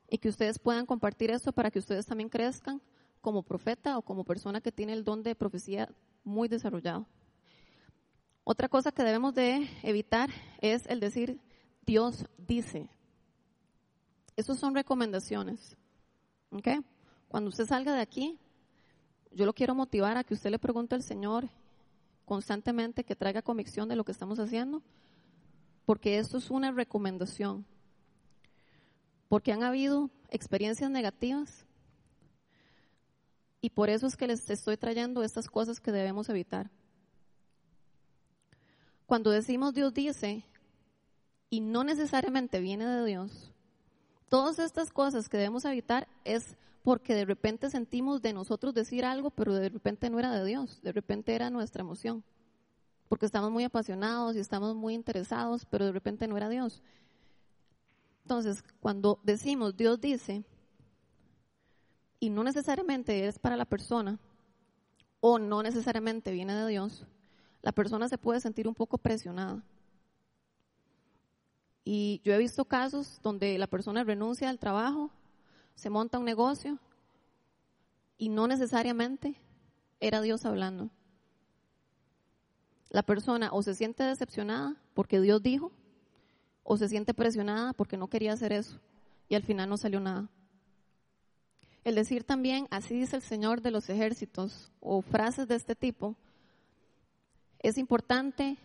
y que ustedes puedan compartir esto para que ustedes también crezcan como profeta o como persona que tiene el don de profecía muy desarrollado. Otra cosa que debemos de evitar es el decir Dios dice. Esas son recomendaciones. ¿ok? Cuando usted salga de aquí, yo lo quiero motivar a que usted le pregunte al Señor constantemente que traiga convicción de lo que estamos haciendo, porque esto es una recomendación. Porque han habido experiencias negativas y por eso es que les estoy trayendo estas cosas que debemos evitar. Cuando decimos Dios dice y no necesariamente viene de Dios, todas estas cosas que debemos evitar es porque de repente sentimos de nosotros decir algo, pero de repente no era de Dios, de repente era nuestra emoción. Porque estamos muy apasionados y estamos muy interesados, pero de repente no era Dios. Entonces, cuando decimos Dios dice, y no necesariamente es para la persona, o no necesariamente viene de Dios, la persona se puede sentir un poco presionada. Y yo he visto casos donde la persona renuncia al trabajo, se monta un negocio y no necesariamente era Dios hablando. La persona o se siente decepcionada porque Dios dijo, o se siente presionada porque no quería hacer eso y al final no salió nada. El decir también, así dice el Señor de los ejércitos, o frases de este tipo, es importante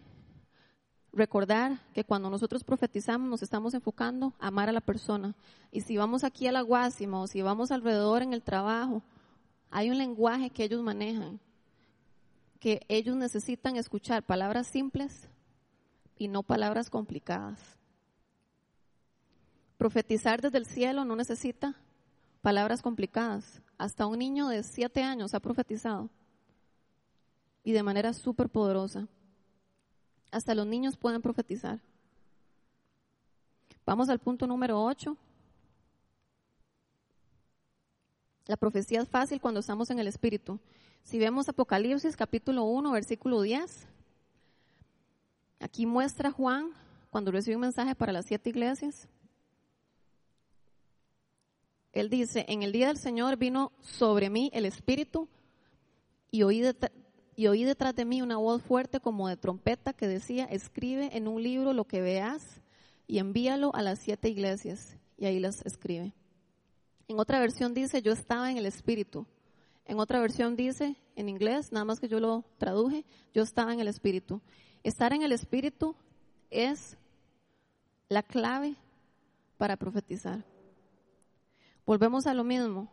recordar que cuando nosotros profetizamos nos estamos enfocando a amar a la persona. Y si vamos aquí a la Guásima o si vamos alrededor en el trabajo, hay un lenguaje que ellos manejan, que ellos necesitan escuchar palabras simples y no palabras complicadas. Profetizar desde el cielo no necesita palabras complicadas. Hasta un niño de siete años ha profetizado y de manera súper poderosa. Hasta los niños pueden profetizar. Vamos al punto número 8. La profecía es fácil cuando estamos en el Espíritu. Si vemos Apocalipsis capítulo 1, versículo 10, aquí muestra Juan cuando recibe un mensaje para las siete iglesias. Él dice, en el día del Señor vino sobre mí el Espíritu y oí, detrás de mí una voz fuerte como de trompeta que decía, escribe en un libro lo que veas y envíalo a las siete iglesias. Y ahí las escribe. En otra versión dice, yo estaba en el Espíritu. En otra versión dice, en inglés, nada más que yo lo traduje, yo estaba en el Espíritu. Estar en el Espíritu es la clave para profetizar. Volvemos a lo mismo.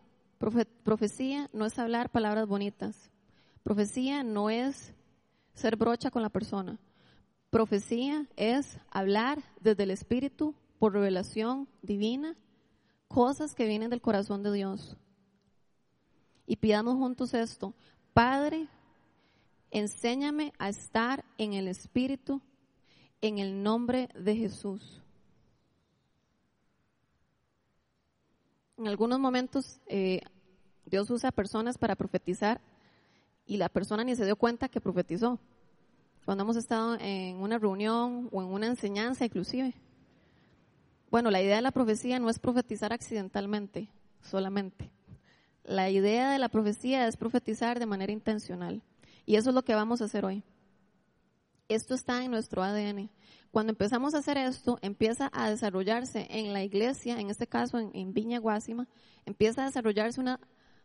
profecía no es hablar palabras bonitas. Profecía no es ser brocha con la persona. Profecía es hablar desde el Espíritu por revelación divina, cosas que vienen del corazón de Dios. Y pidamos juntos esto. Padre, enséñame a estar en el Espíritu en el nombre de Jesús. En algunos momentos eh, Dios usa personas para profetizar y la persona ni se dio cuenta que profetizó. Cuando hemos estado en una reunión o en una enseñanza inclusive. Bueno, la idea de la profecía no es profetizar accidentalmente solamente. La idea de la profecía es profetizar de manera intencional. Y eso es lo que vamos a hacer hoy. Esto está en nuestro ADN. Cuando empezamos a hacer esto, empieza a desarrollarse en la iglesia, en este caso en, Viña Guásima, empieza a desarrollarse una,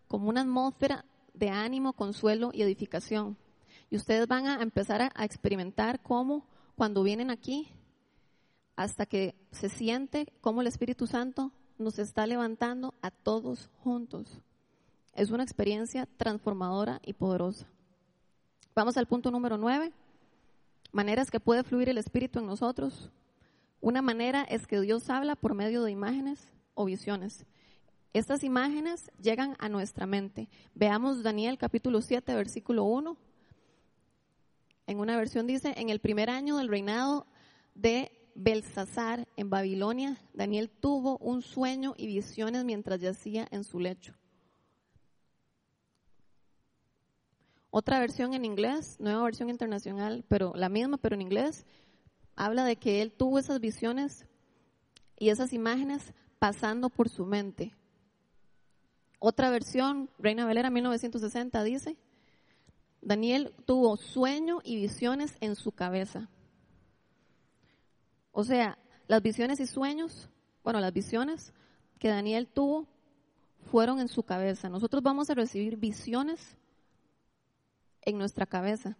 como una atmósfera de ánimo, consuelo y edificación. Y ustedes van a empezar a, experimentar cómo cuando vienen aquí, hasta que se siente cómo el Espíritu Santo nos está levantando a todos juntos. Es una experiencia transformadora y poderosa. Vamos al punto número nueve. Maneras que puede fluir el Espíritu en nosotros. Una manera es que Dios habla por medio de imágenes o visiones. Estas imágenes llegan a nuestra mente. Veamos Daniel capítulo 7, versículo 1. En una versión dice, en el primer año del reinado de Belsasar en Babilonia, Daniel tuvo un sueño y visiones mientras yacía en su lecho. Otra versión en inglés, nueva versión internacional, pero la misma, pero en inglés, habla de que él tuvo esas visiones y esas imágenes pasando por su mente Otra versión, Reina Valera 1960, dice, Daniel tuvo sueño y visiones en su cabeza. O sea, las visiones y sueños, bueno, las visiones que Daniel tuvo fueron en su cabeza. Nosotros vamos a recibir visiones en nuestra cabeza.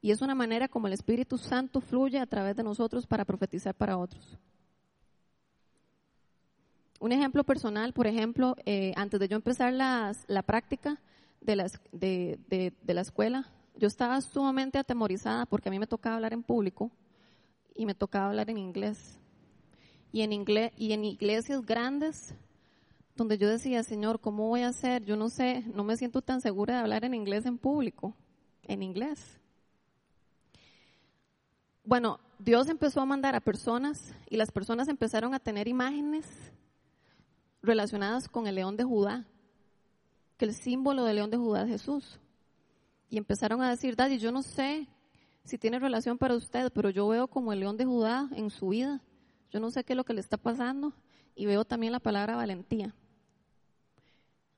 Y es una manera como el Espíritu Santo fluye a través de nosotros para profetizar para otros. Un ejemplo personal, por ejemplo, eh, antes de yo empezar las, la práctica de, las, de, de, la escuela, yo estaba sumamente atemorizada porque a mí me tocaba hablar en público y me tocaba hablar en inglés. Y en, inglés, y en iglesias grandes, donde yo decía, Señor, ¿cómo voy a hacer? Yo no sé, no me siento tan segura de hablar en inglés en público, en inglés. Bueno, Dios empezó a mandar a personas y las personas empezaron a tener imágenes relacionadas con el león de Judá, que el símbolo del león de Judá es Jesús. Y empezaron a decir, Daddy, yo no sé si tiene relación para usted, pero yo veo como el león de Judá en su vida. Yo no sé qué es lo que le está pasando y veo también la palabra valentía.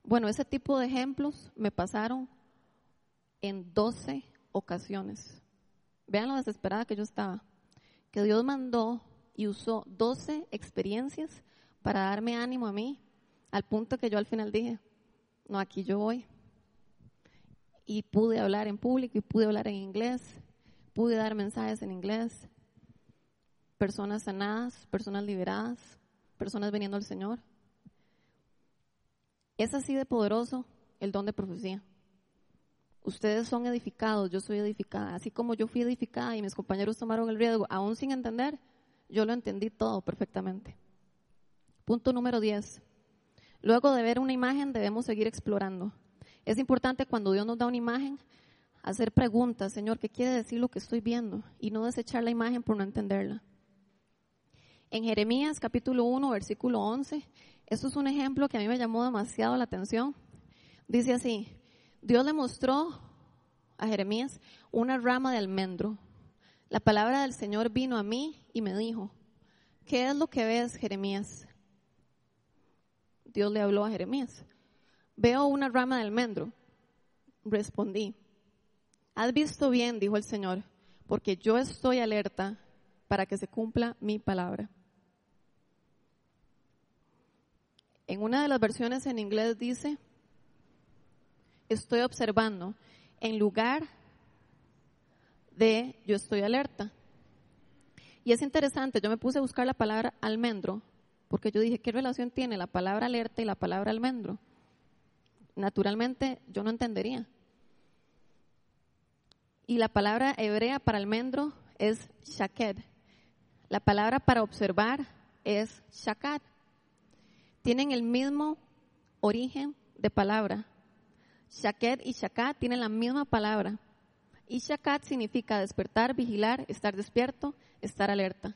Bueno, ese tipo de ejemplos me pasaron en 12 ocasiones. Vean lo desesperada que yo estaba. Que Dios mandó y usó 12 experiencias para darme ánimo a mí, al punto que yo al final dije, no, aquí yo voy. Y pude hablar en público y pude hablar en inglés, pude dar mensajes en inglés. Personas sanadas, personas liberadas, personas viniendo al Señor. Es así de poderoso el don de profecía. Ustedes son edificados, yo soy edificada. Así como yo fui edificada y mis compañeros tomaron el riesgo, aún sin entender, yo lo entendí todo perfectamente. Punto número 10. Luego de ver una imagen debemos seguir explorando. Es importante cuando Dios nos da una imagen hacer preguntas, Señor, ¿qué quiere decir lo que estoy viendo? Y no desechar la imagen por no entenderla. En Jeremías capítulo 1, versículo 11, esto es un ejemplo que a mí me llamó demasiado la atención. Dice así, Dios le mostró a Jeremías una rama de almendro. La palabra del Señor vino a mí y me dijo, ¿qué es lo que ves, Jeremías? Dios le habló a Jeremías. Veo una rama de almendro. Respondí, has visto bien, dijo el Señor, porque yo estoy alerta para que se cumpla mi palabra. En una de las versiones en inglés dice, estoy observando en lugar de yo estoy alerta. Y es interesante, yo me puse a buscar la palabra almendro, porque yo dije, ¿qué relación tiene la palabra alerta y la palabra almendro? Naturalmente yo no entendería. Y la palabra hebrea para almendro es shaked. La palabra para observar es shakad. Tienen el mismo origen de palabra, Shaked y Shakat tienen la misma palabra. Y Shakat significa despertar, vigilar, estar despierto, estar alerta.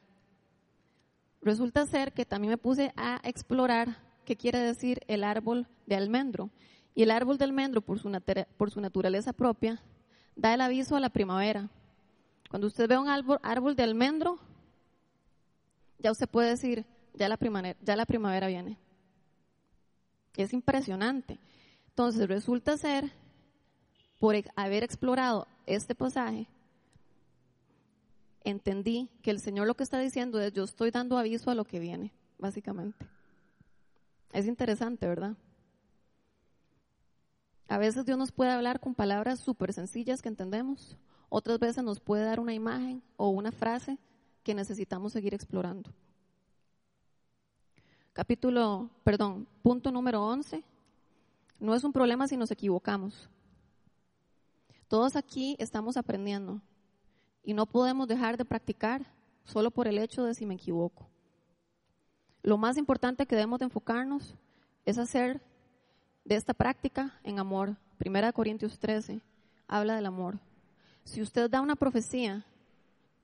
Resulta ser que también me puse a explorar qué quiere decir el árbol de almendro. Y el árbol de almendro, por su, por su naturaleza propia, da el aviso a la primavera. Cuando usted ve un árbol, árbol de almendro, ya usted puede decir, ya la primavera, ya la primavera viene. Es impresionante. Entonces resulta ser, por haber explorado este pasaje, entendí que el Señor lo que está diciendo es, yo estoy dando aviso a lo que viene, básicamente. Es interesante, ¿verdad? A veces Dios nos puede hablar con palabras súper sencillas que entendemos, otras veces nos puede dar una imagen o una frase que necesitamos seguir explorando. Capítulo, perdón, punto número 11 no es un problema si nos equivocamos. Todos aquí estamos aprendiendo y no podemos dejar de practicar solo por el hecho de si me equivoco. Lo más importante que debemos de enfocarnos es hacer de esta práctica en amor. Primera Corintios 13 habla del amor. Si usted da una profecía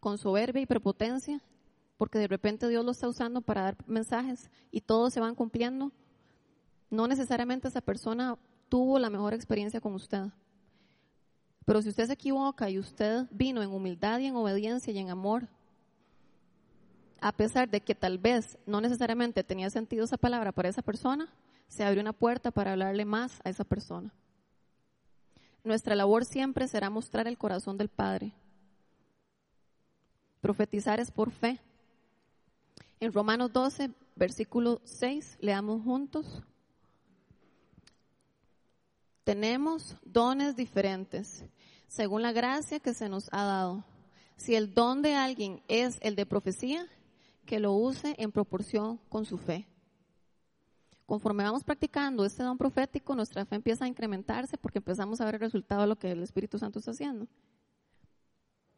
con soberbia y prepotencia, porque de repente Dios lo está usando para dar mensajes y todos se van cumpliendo, no necesariamente esa persona tuvo la mejor experiencia con usted. Pero si usted se equivoca y usted vino en humildad y en obediencia y en amor, a pesar de que tal vez no necesariamente tenía sentido esa palabra para esa persona, se abre una puerta para hablarle más a esa persona. Nuestra labor siempre será mostrar el corazón del Padre. Profetizar es por fe. En Romanos 12, versículo 6, leamos juntos. Tenemos dones diferentes, según la gracia que se nos ha dado. Si el don de alguien es el de profecía, que lo use en proporción con su fe. Conforme vamos practicando este don profético, nuestra fe empieza a incrementarse porque empezamos a ver el resultado de lo que el Espíritu Santo está haciendo.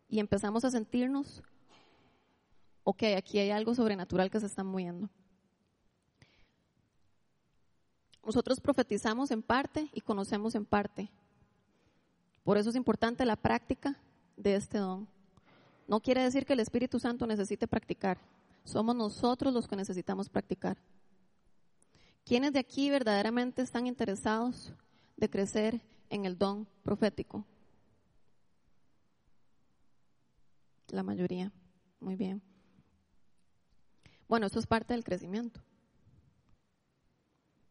Y empezamos a sentirnos, ok, aquí hay algo sobrenatural que se está moviendo. Nosotros profetizamos en parte y conocemos en parte. Por eso es importante la práctica de este don. No quiere decir que el Espíritu Santo necesite practicar. Somos nosotros los que necesitamos practicar. ¿Quiénes de aquí verdaderamente están interesados de crecer en el don profético? La mayoría. Muy bien. Bueno, eso es parte del crecimiento.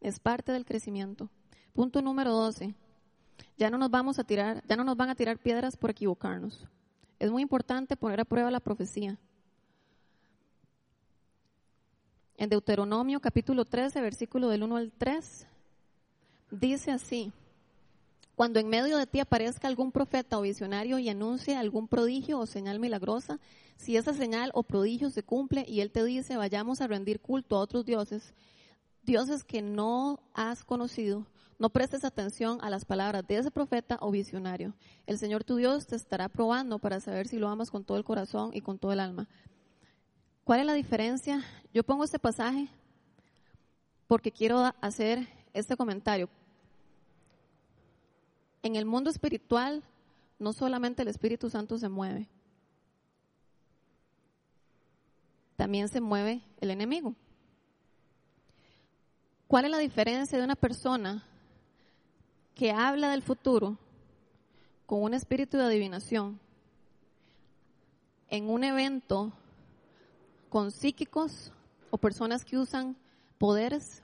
Es parte del crecimiento. Punto número 12. Ya no nos vamos a tirar, ya no nos van a tirar piedras por equivocarnos. Es muy importante poner a prueba la profecía. En Deuteronomio capítulo 13, versículo del 1 al 3, dice así, cuando en medio de ti aparezca algún profeta o visionario y anuncie algún prodigio o señal milagrosa, si esa señal o prodigio se cumple y él te dice, vayamos a rendir culto a otros dioses, dioses que no has conocido, no prestes atención a las palabras de ese profeta o visionario. El Señor tu Dios te estará probando para saber si lo amas con todo el corazón y con todo el alma. ¿Cuál es la diferencia? Yo pongo este pasaje porque quiero hacer este comentario. En el mundo espiritual, no solamente el Espíritu Santo se mueve, también se mueve el enemigo. ¿Cuál es la diferencia de una persona que habla del futuro con un espíritu de adivinación en un evento con psíquicos o personas que usan poderes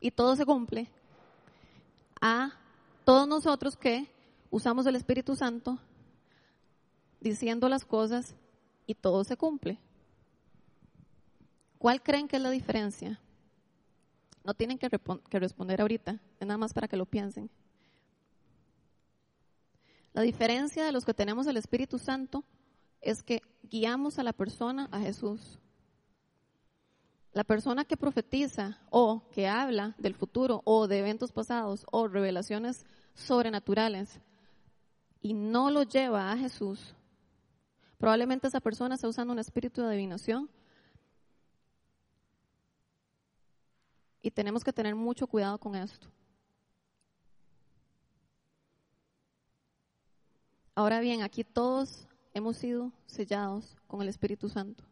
y todo se cumple, a todos nosotros que usamos el Espíritu Santo diciendo las cosas y todo se cumple. ¿Cuál creen que es la diferencia? No tienen que, responder ahorita, es nada más para que lo piensen. La diferencia de los que tenemos el Espíritu Santo es que guiamos a la persona a Jesús. La persona que profetiza o que habla del futuro o de eventos pasados o revelaciones sobrenaturales y no lo lleva a Jesús, probablemente esa persona está usando un espíritu de adivinación y tenemos que tener mucho cuidado con esto. Ahora bien, aquí todos hemos sido sellados con el Espíritu Santo.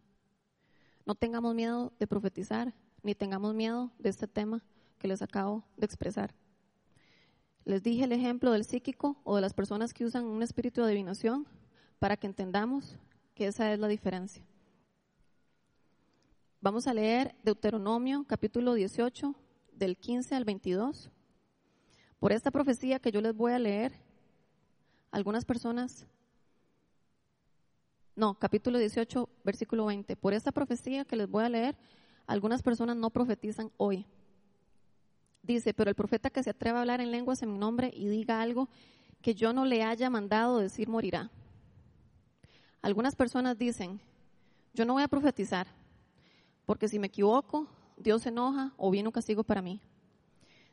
No tengamos miedo de profetizar, ni tengamos miedo de este tema que les acabo de expresar. Les dije el ejemplo del psíquico o de las personas que usan un espíritu de adivinación para que entendamos que esa es la diferencia. Vamos a leer Deuteronomio capítulo 18 del 15 al 22. Por esta profecía que yo les voy a leer, algunas personas no, capítulo 18, versículo 20. Por esta profecía que les voy a leer, algunas personas no profetizan hoy. Dice, pero el profeta que se atreva a hablar en lenguas en mi nombre y diga algo que yo no le haya mandado decir morirá. Algunas personas dicen, yo no voy a profetizar, porque si me equivoco, Dios se enoja o viene un castigo para mí.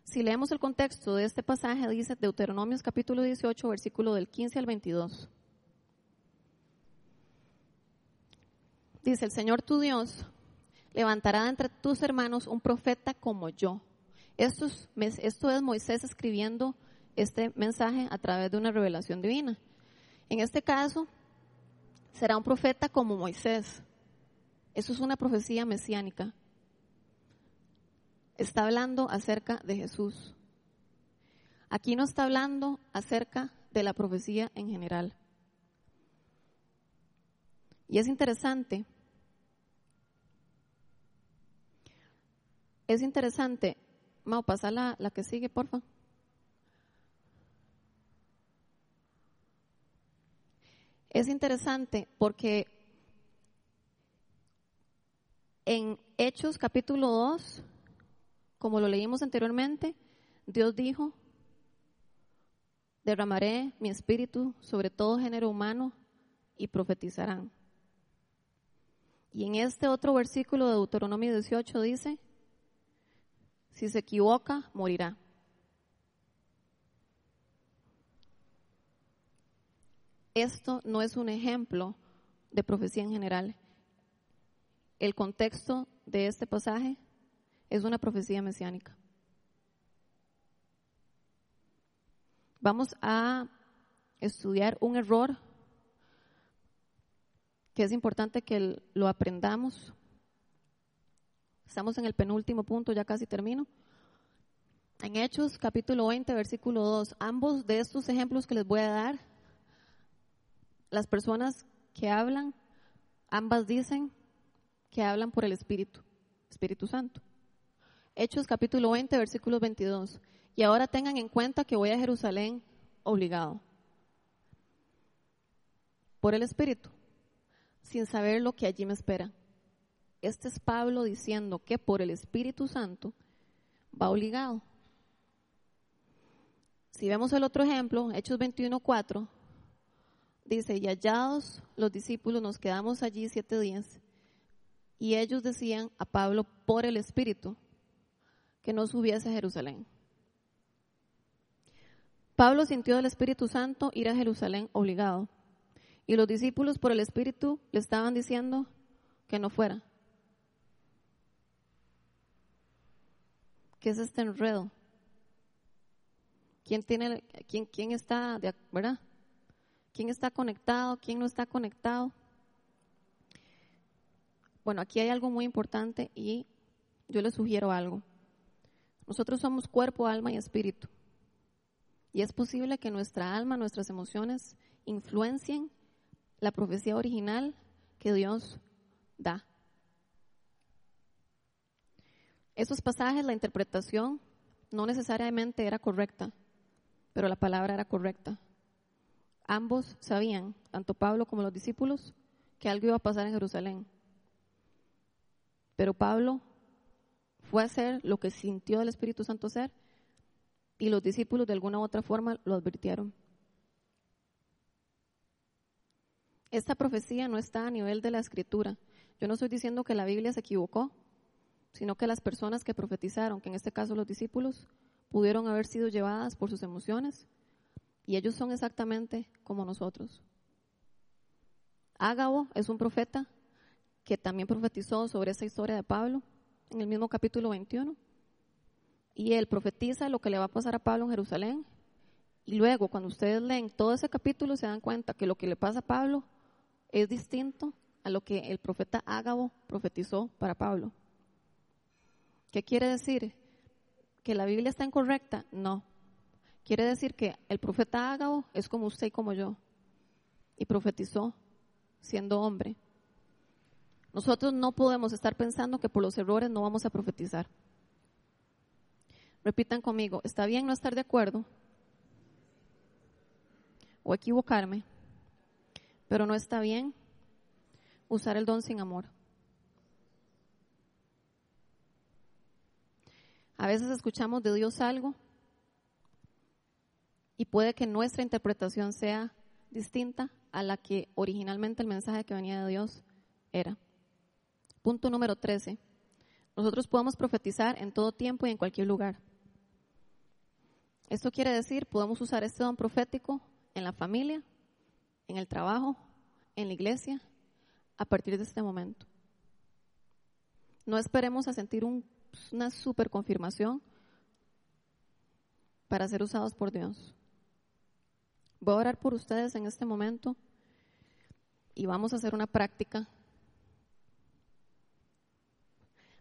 Si leemos el contexto de este pasaje, dice Deuteronomios capítulo 18, versículo del 15 al 22. Dice, el Señor tu Dios levantará entre tus hermanos un profeta como yo. Esto es, esto es Moisés escribiendo este mensaje a través de una revelación divina. En este caso, será un profeta como Moisés. Eso es una profecía mesiánica. Está hablando acerca de Jesús. Aquí no está hablando acerca de la profecía en general. Y es interesante, es interesante Mau, pasa la, la que sigue, porfa. Es interesante porque en Hechos capítulo 2, como lo leímos anteriormente, Dios dijo, derramaré mi espíritu sobre todo género humano y profetizarán. Y en este otro versículo de Deuteronomio 18 dice, si se equivoca, morirá. Esto no es un ejemplo de profecía en general. El contexto de este pasaje es una profecía mesiánica. Vamos a estudiar un error que es importante que lo aprendamos. Estamos en el penúltimo punto, ya casi termino. En Hechos capítulo 20, versículo 2, ambos de estos ejemplos que les voy a dar, las personas que hablan, ambas dicen que hablan por el Espíritu, Espíritu Santo. Hechos capítulo 20, versículo 22. Y ahora tengan en cuenta que voy a Jerusalén obligado por el Espíritu sin saber lo que allí me espera. Este es Pablo diciendo que por el Espíritu Santo va obligado. Si vemos el otro ejemplo, Hechos 21.4, dice, y hallados los discípulos nos quedamos allí siete días, y ellos decían a Pablo por el Espíritu que no subiese a Jerusalén. Pablo sintió del Espíritu Santo ir a Jerusalén obligado. Y los discípulos por el Espíritu le estaban diciendo que no fuera. ¿Qué es este enredo? ¿Quién tiene, quién, quién está, verdad? ¿Quién está conectado? ¿Quién no está conectado? Bueno, aquí hay algo muy importante y yo les sugiero algo. Nosotros somos cuerpo, alma y espíritu. Y es posible que nuestra alma, nuestras emociones influencien la profecía original que Dios da. Esos pasajes, la interpretación no necesariamente era correcta, pero la palabra era correcta. Ambos sabían, tanto Pablo como los discípulos, que algo iba a pasar en Jerusalén. Pero Pablo fue a hacer lo que sintió el Espíritu Santo hacer y los discípulos de alguna u otra forma lo advirtieron. Esta profecía no está a nivel de la escritura. Yo no estoy diciendo que la Biblia se equivocó, sino que las personas que profetizaron, que en este caso los discípulos, pudieron haber sido llevadas por sus emociones y ellos son exactamente como nosotros. Ágabo es un profeta que también profetizó sobre esa historia de Pablo en el mismo capítulo 21. Y él profetiza lo que le va a pasar a Pablo en Jerusalén. Y luego, cuando ustedes leen todo ese capítulo, se dan cuenta que lo que le pasa a Pablo es distinto a lo que el profeta Ágabo profetizó para Pablo. ¿Qué quiere decir? ¿Que la Biblia está incorrecta? No. Quiere decir que el profeta Ágabo es como usted y como yo. Y profetizó siendo hombre. Nosotros no podemos estar pensando que por los errores no vamos a profetizar. Repitan conmigo, está bien no estar de acuerdo o equivocarme, pero no está bien usar el don sin amor. A veces escuchamos de Dios algo y puede que nuestra interpretación sea distinta a la que originalmente el mensaje que venía de Dios era. Punto número 13. Nosotros podemos profetizar en todo tiempo y en cualquier lugar. Esto quiere decir, podemos usar este don profético en la familia, en el trabajo, en la iglesia, a partir de este momento. No esperemos a sentir una super confirmación para ser usados por Dios. Voy a orar por ustedes en este momento y vamos a hacer una práctica.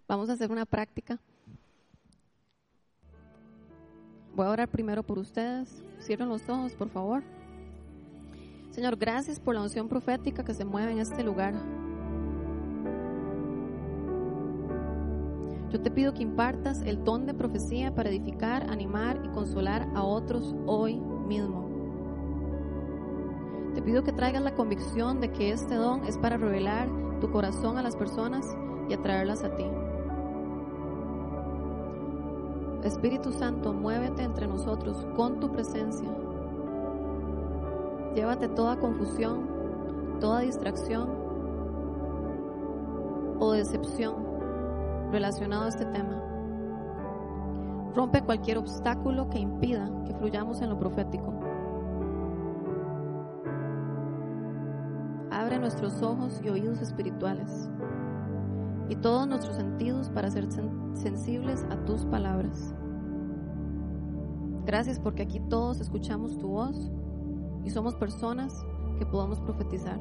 Vamos a hacer una práctica. Voy a orar primero por ustedes. Cierren los ojos, por favor. Señor, gracias por la unción profética que se mueve en este lugar. Yo te pido que impartas el don de profecía para edificar, animar y consolar a otros hoy mismo. Te pido que traigas la convicción de que este don es para revelar tu corazón a las personas y atraerlas a ti. Espíritu Santo, muévete entre nosotros con tu presencia. Llévate toda confusión, toda distracción o decepción relacionado a este tema. Rompe cualquier obstáculo que impida que fluyamos en lo profético. Abre nuestros ojos y oídos espirituales y todos nuestros sentidos para ser sensibles a tus palabras. Gracias porque aquí todos escuchamos tu voz y somos personas que podamos profetizar.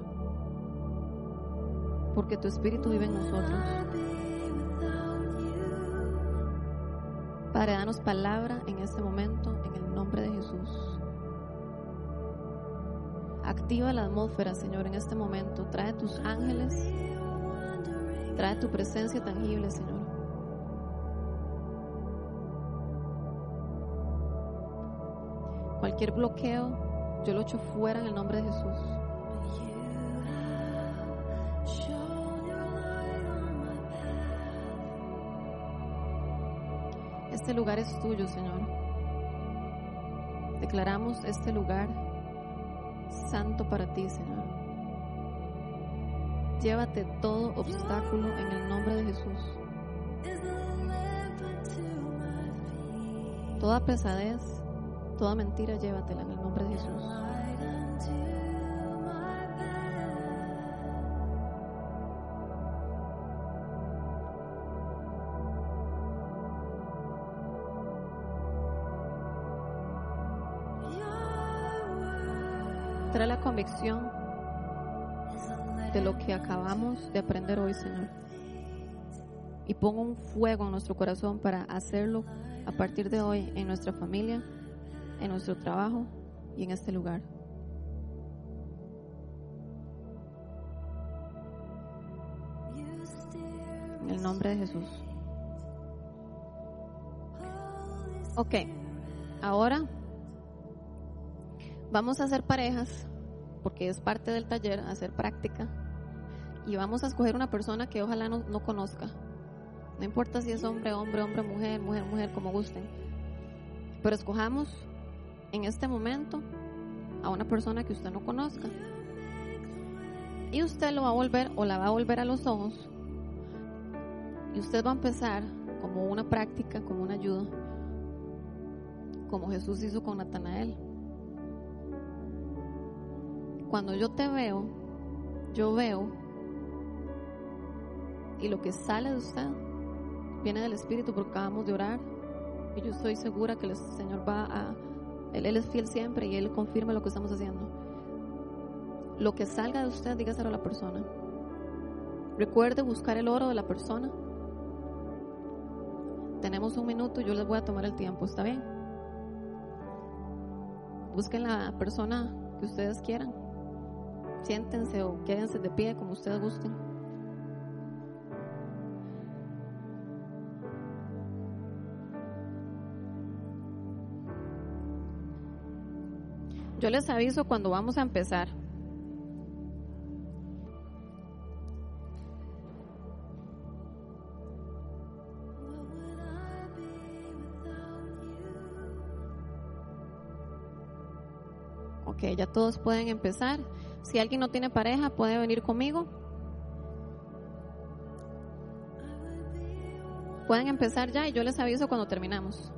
Porque tu espíritu vive en nosotros. Padre, danos palabra en este momento en el nombre de Jesús. Activa la atmósfera, Señor, en este momento. Trae tus ángeles. Trae tu presencia tangible, Señor. Cualquier bloqueo, yo lo echo fuera en el nombre de Jesús. Este lugar es tuyo, Señor. Declaramos este lugar santo para ti, Señor. Llévate todo obstáculo en el nombre de Jesús. Toda pesadez, toda mentira, llévatela en el nombre de Jesús. Trae la convicción de lo que acabamos de aprender hoy, Señor. Y pongo un fuego en nuestro corazón para hacerlo a partir de hoy en nuestra familia, en nuestro trabajo y en este lugar. En el nombre de Jesús. Ok, ahora vamos a hacer parejas, porque es parte del taller, hacer práctica. Y vamos a escoger una persona que ojalá no, no conozca. No importa si es hombre, hombre, hombre, mujer, mujer, mujer, como gusten. Pero escojamos en este momento a una persona que usted no conozca. Y usted lo va a volver o la va a volver a los ojos. Y usted va a empezar como una práctica, como una ayuda, como Jesús hizo con Natanael. Cuando yo te veo, yo veo y lo que sale de usted viene del Espíritu porque acabamos de orar y yo estoy segura que el Señor va a él, es fiel siempre y Él confirma lo que estamos haciendo. Lo que salga de usted, dígaselo a la persona. Recuerde buscar el oro de la persona. Tenemos un minuto, yo les voy a tomar el tiempo, ¿está bien? Busquen la persona que ustedes quieran. Siéntense o quédense de pie como ustedes gusten. Yo les aviso cuando vamos a empezar. Ok, ya todos pueden empezar. Si alguien no tiene pareja, puede venir conmigo. Pueden empezar ya y yo les aviso cuando terminamos.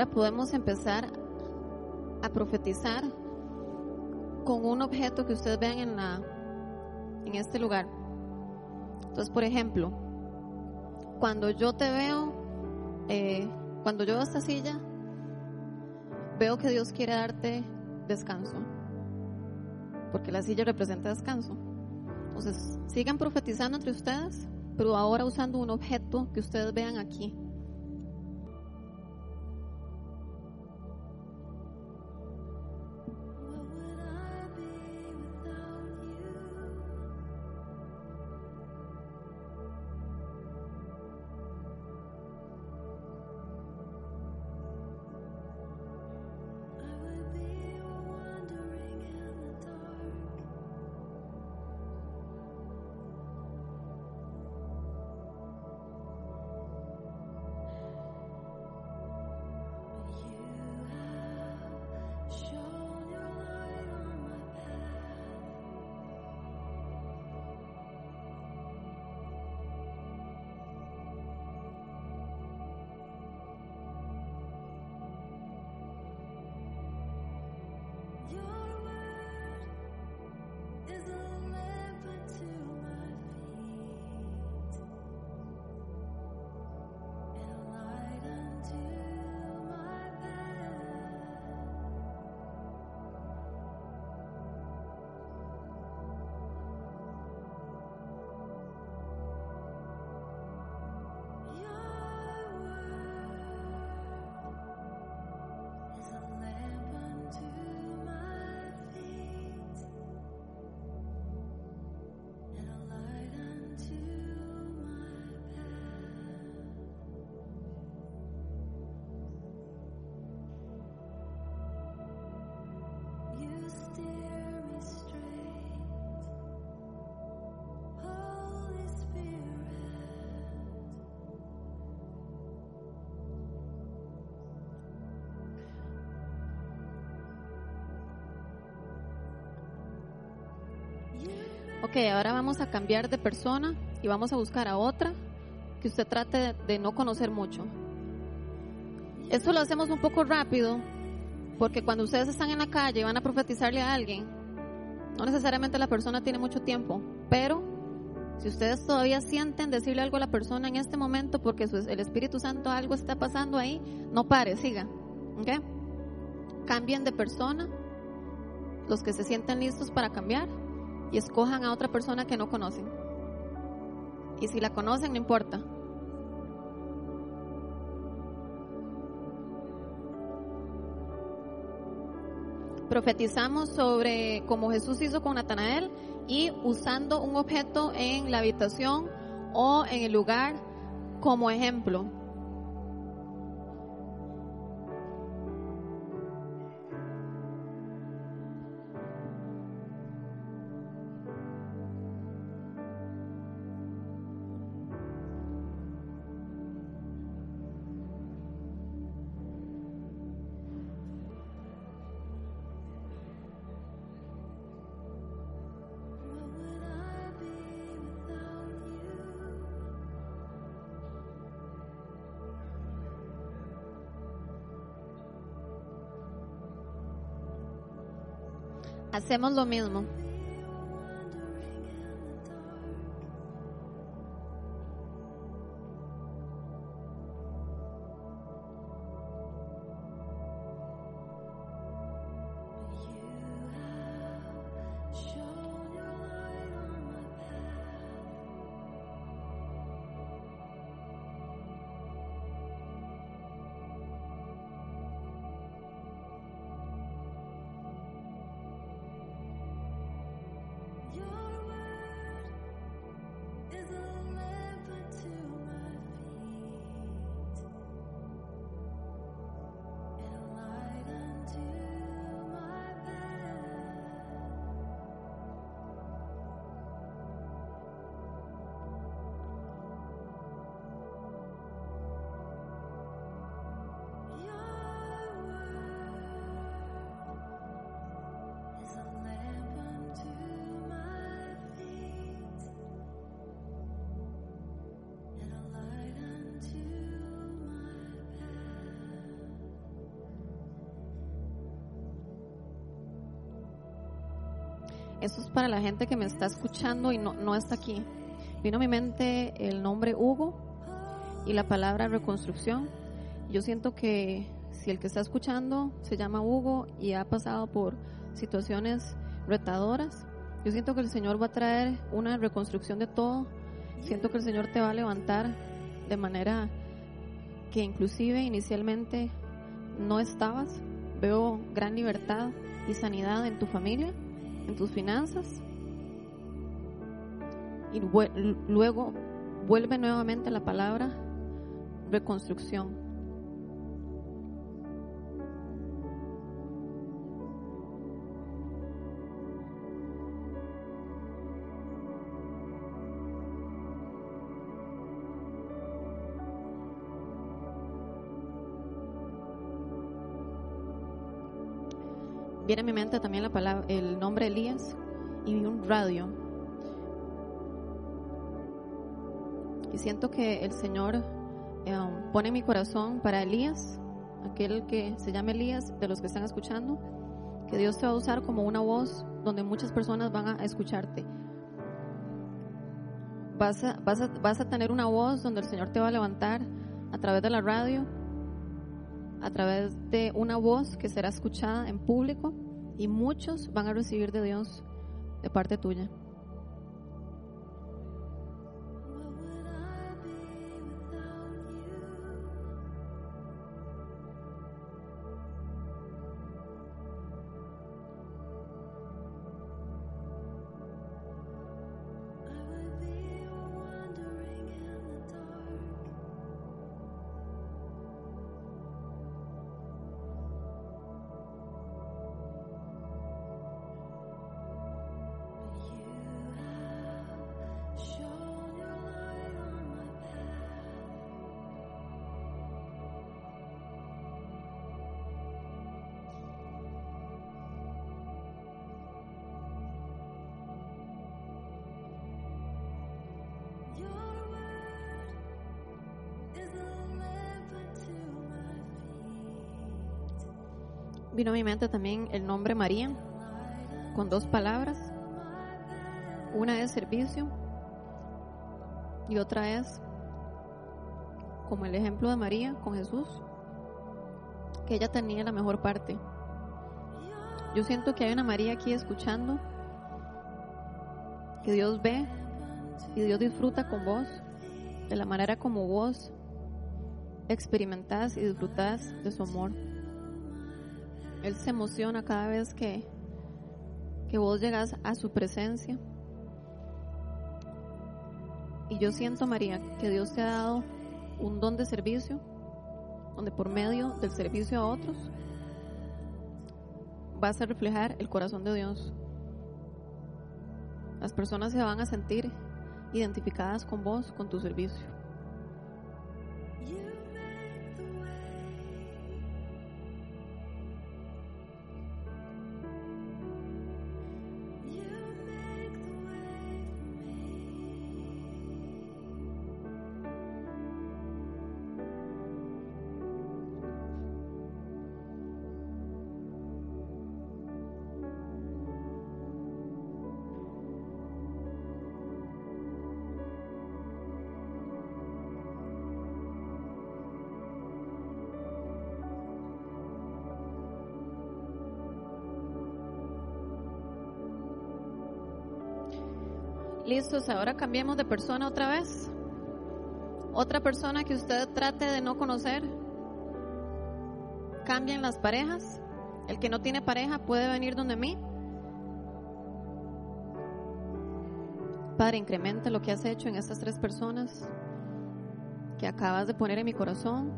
Ahora podemos empezar a profetizar con un objeto que ustedes vean en, la, en este lugar. Entonces, por ejemplo, cuando yo te veo, eh, cuando yo veo esta silla, veo que Dios quiere darte descanso, porque la silla representa descanso. Entonces, sigan profetizando entre ustedes, pero ahora usando un objeto que ustedes vean aquí. Ok, ahora vamos a cambiar de persona y vamos a buscar a otra que usted trate de, no conocer mucho. Esto lo hacemos un poco rápido porque cuando ustedes están en la calle y van a profetizarle a alguien, no necesariamente la persona tiene mucho tiempo, pero si ustedes todavía sienten decirle algo a la persona en este momento porque el Espíritu Santo algo está pasando ahí, no pare, siga. ¿Ok? Cambien de persona los que se sienten listos para cambiar y escojan a otra persona que no conocen. Y si la conocen, no importa. Profetizamos sobre como Jesús hizo con Natanael y usando un objeto en la habitación o en el lugar como ejemplo. Hacemos lo mismo. Esto es para la gente que me está escuchando y no, no está aquí. Vino a mi mente el nombre Hugo y la palabra reconstrucción. Yo siento que si el que está escuchando se llama Hugo y ha pasado por situaciones retadoras, yo siento que el Señor va a traer una reconstrucción de todo. Siento que el Señor te va a levantar de manera que inclusive inicialmente no estabas. Veo gran libertad y sanidad en tu familia, en tus finanzas. Y luego vuelve nuevamente la palabra reconstrucción. Viene a mi mente también la palabra, el nombre Elías y un radio. Y siento que el Señor eh, pone mi corazón para Elías, aquel que se llama Elías, de los que están escuchando, que Dios te va a usar como una voz donde muchas personas van a escucharte. Vas a tener una voz donde el Señor te va a levantar a través de la radio, a través de una voz que será escuchada en público y muchos van a recibir de Dios de parte tuya. Vino a mi mente también el nombre María, con dos palabras. Una es servicio y otra es como el ejemplo de María con Jesús, que ella tenía la mejor parte. Yo siento que hay una María aquí escuchando, que Dios ve y Dios disfruta con vos, de la manera como vos experimentás y disfrutás de su amor. Él se emociona cada vez que, que vos llegas a su presencia. Y yo siento, María, que Dios te ha dado un don de servicio, donde por medio del servicio a otros vas a reflejar el corazón de Dios. Las personas se van a sentir identificadas con vos, con tu servicio. Ahora cambiemos de persona otra vez. Otra persona que usted trate de no conocer. Cambien las parejas. El que no tiene pareja puede venir donde mí. Padre, incrementa lo que has hecho en estas tres personas que acabas de poner en mi corazón.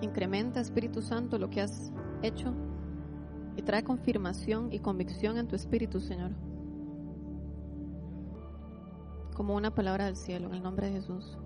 Incrementa, Espíritu Santo, lo que has hecho y trae confirmación y convicción en tu espíritu, Señor como una palabra del cielo, en el nombre de Jesús.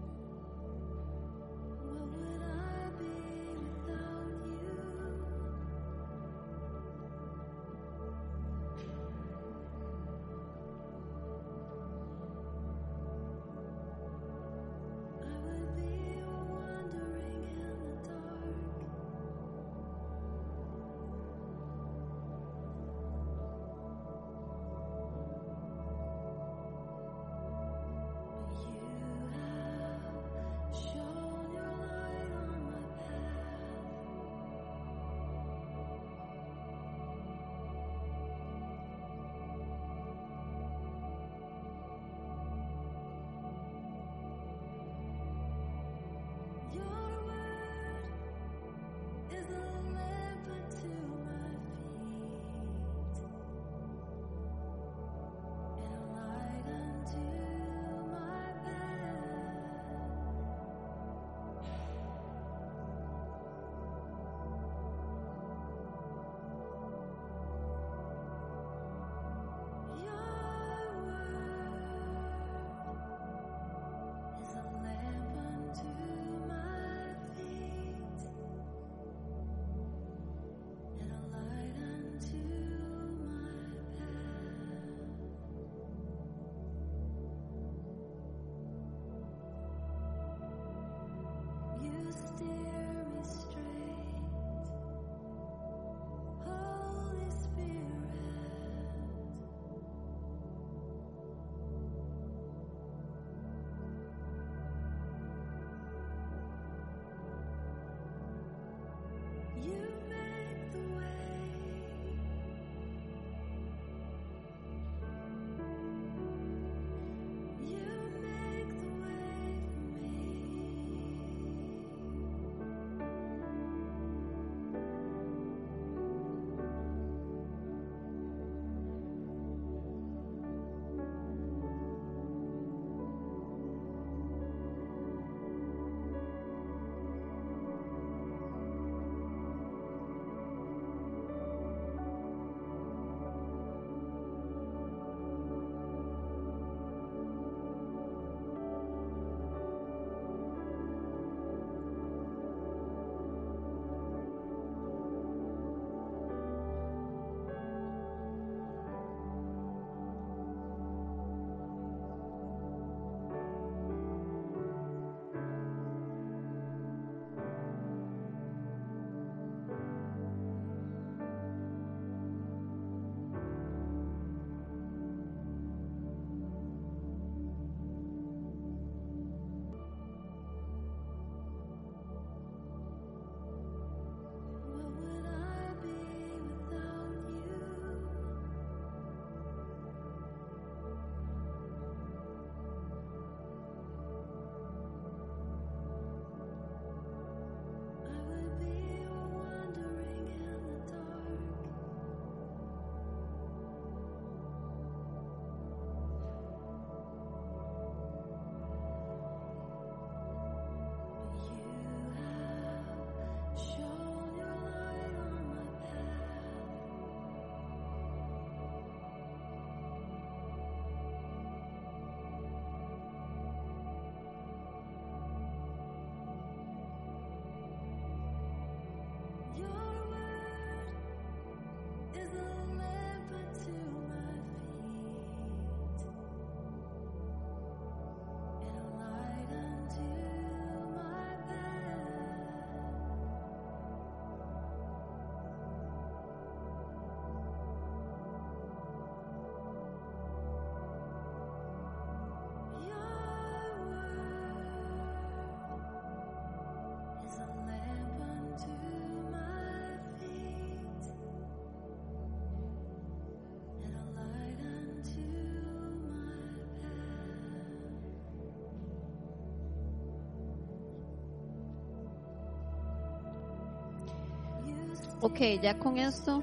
Ok, ya con esto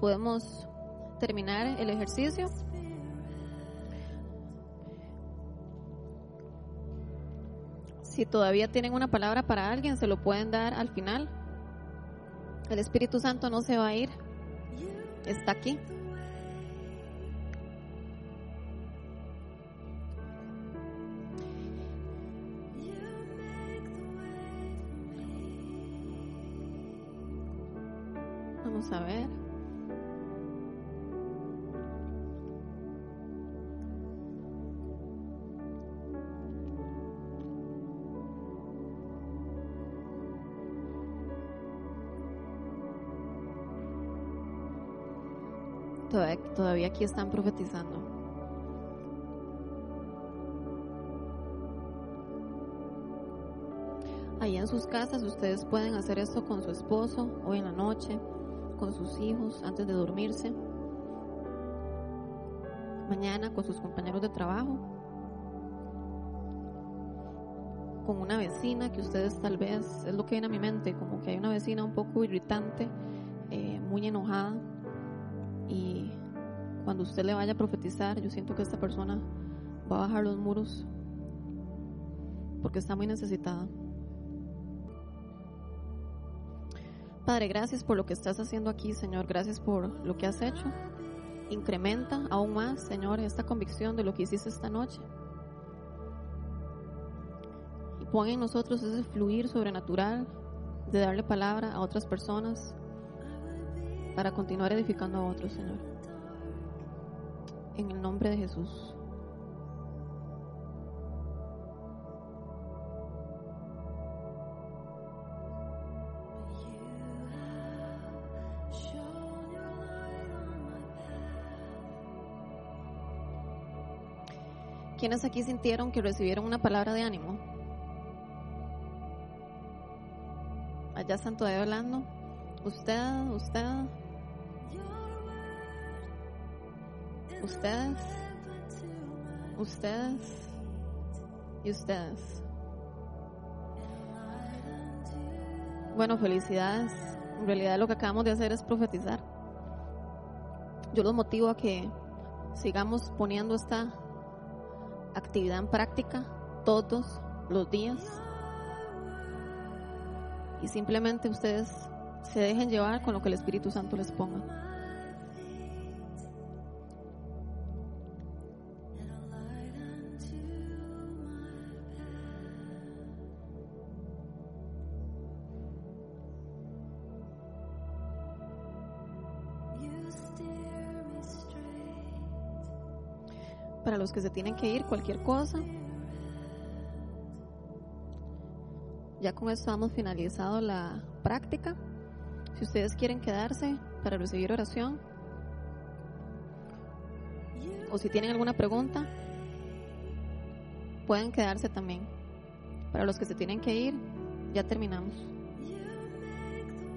podemos terminar el ejercicio. Si todavía tienen una palabra para alguien, se lo pueden dar al final. El Espíritu Santo no se va a ir. Está aquí. Todavía, aquí están profetizando. Ahí en sus casas ustedes pueden hacer esto con su esposo hoy en la noche, con sus hijos antes de dormirse, mañana con sus compañeros de trabajo, con una vecina que ustedes tal vez, es lo que viene a mi mente, como que hay una vecina un poco irritante, eh, muy enojada y cuando usted le vaya a profetizar, yo siento que esta persona va a bajar los muros porque está muy necesitada. Padre, gracias por lo que estás haciendo aquí, Señor. Gracias por lo que has hecho. Incrementa aún más, Señor, esta convicción de lo que hiciste esta noche. Y pon en nosotros ese fluir sobrenatural de darle palabra a otras personas para continuar edificando a otros, Señor. En el nombre de Jesús. ¿Quiénes aquí sintieron que recibieron una palabra de ánimo? Allá están todavía hablando. Usted, usted. Ustedes. Ustedes. Y ustedes. Bueno, felicidades. En realidad lo que acabamos de hacer es profetizar. Yo los motivo a que sigamos poniendo esta actividad en práctica todos los días. Y simplemente ustedes se dejen llevar con lo que el Espíritu Santo les ponga. Los que se tienen que ir, cualquier cosa. Ya con esto hemos finalizado la práctica. Si ustedes quieren quedarse para recibir oración o si tienen alguna pregunta, pueden quedarse también. Para los que se tienen que ir, ya terminamos.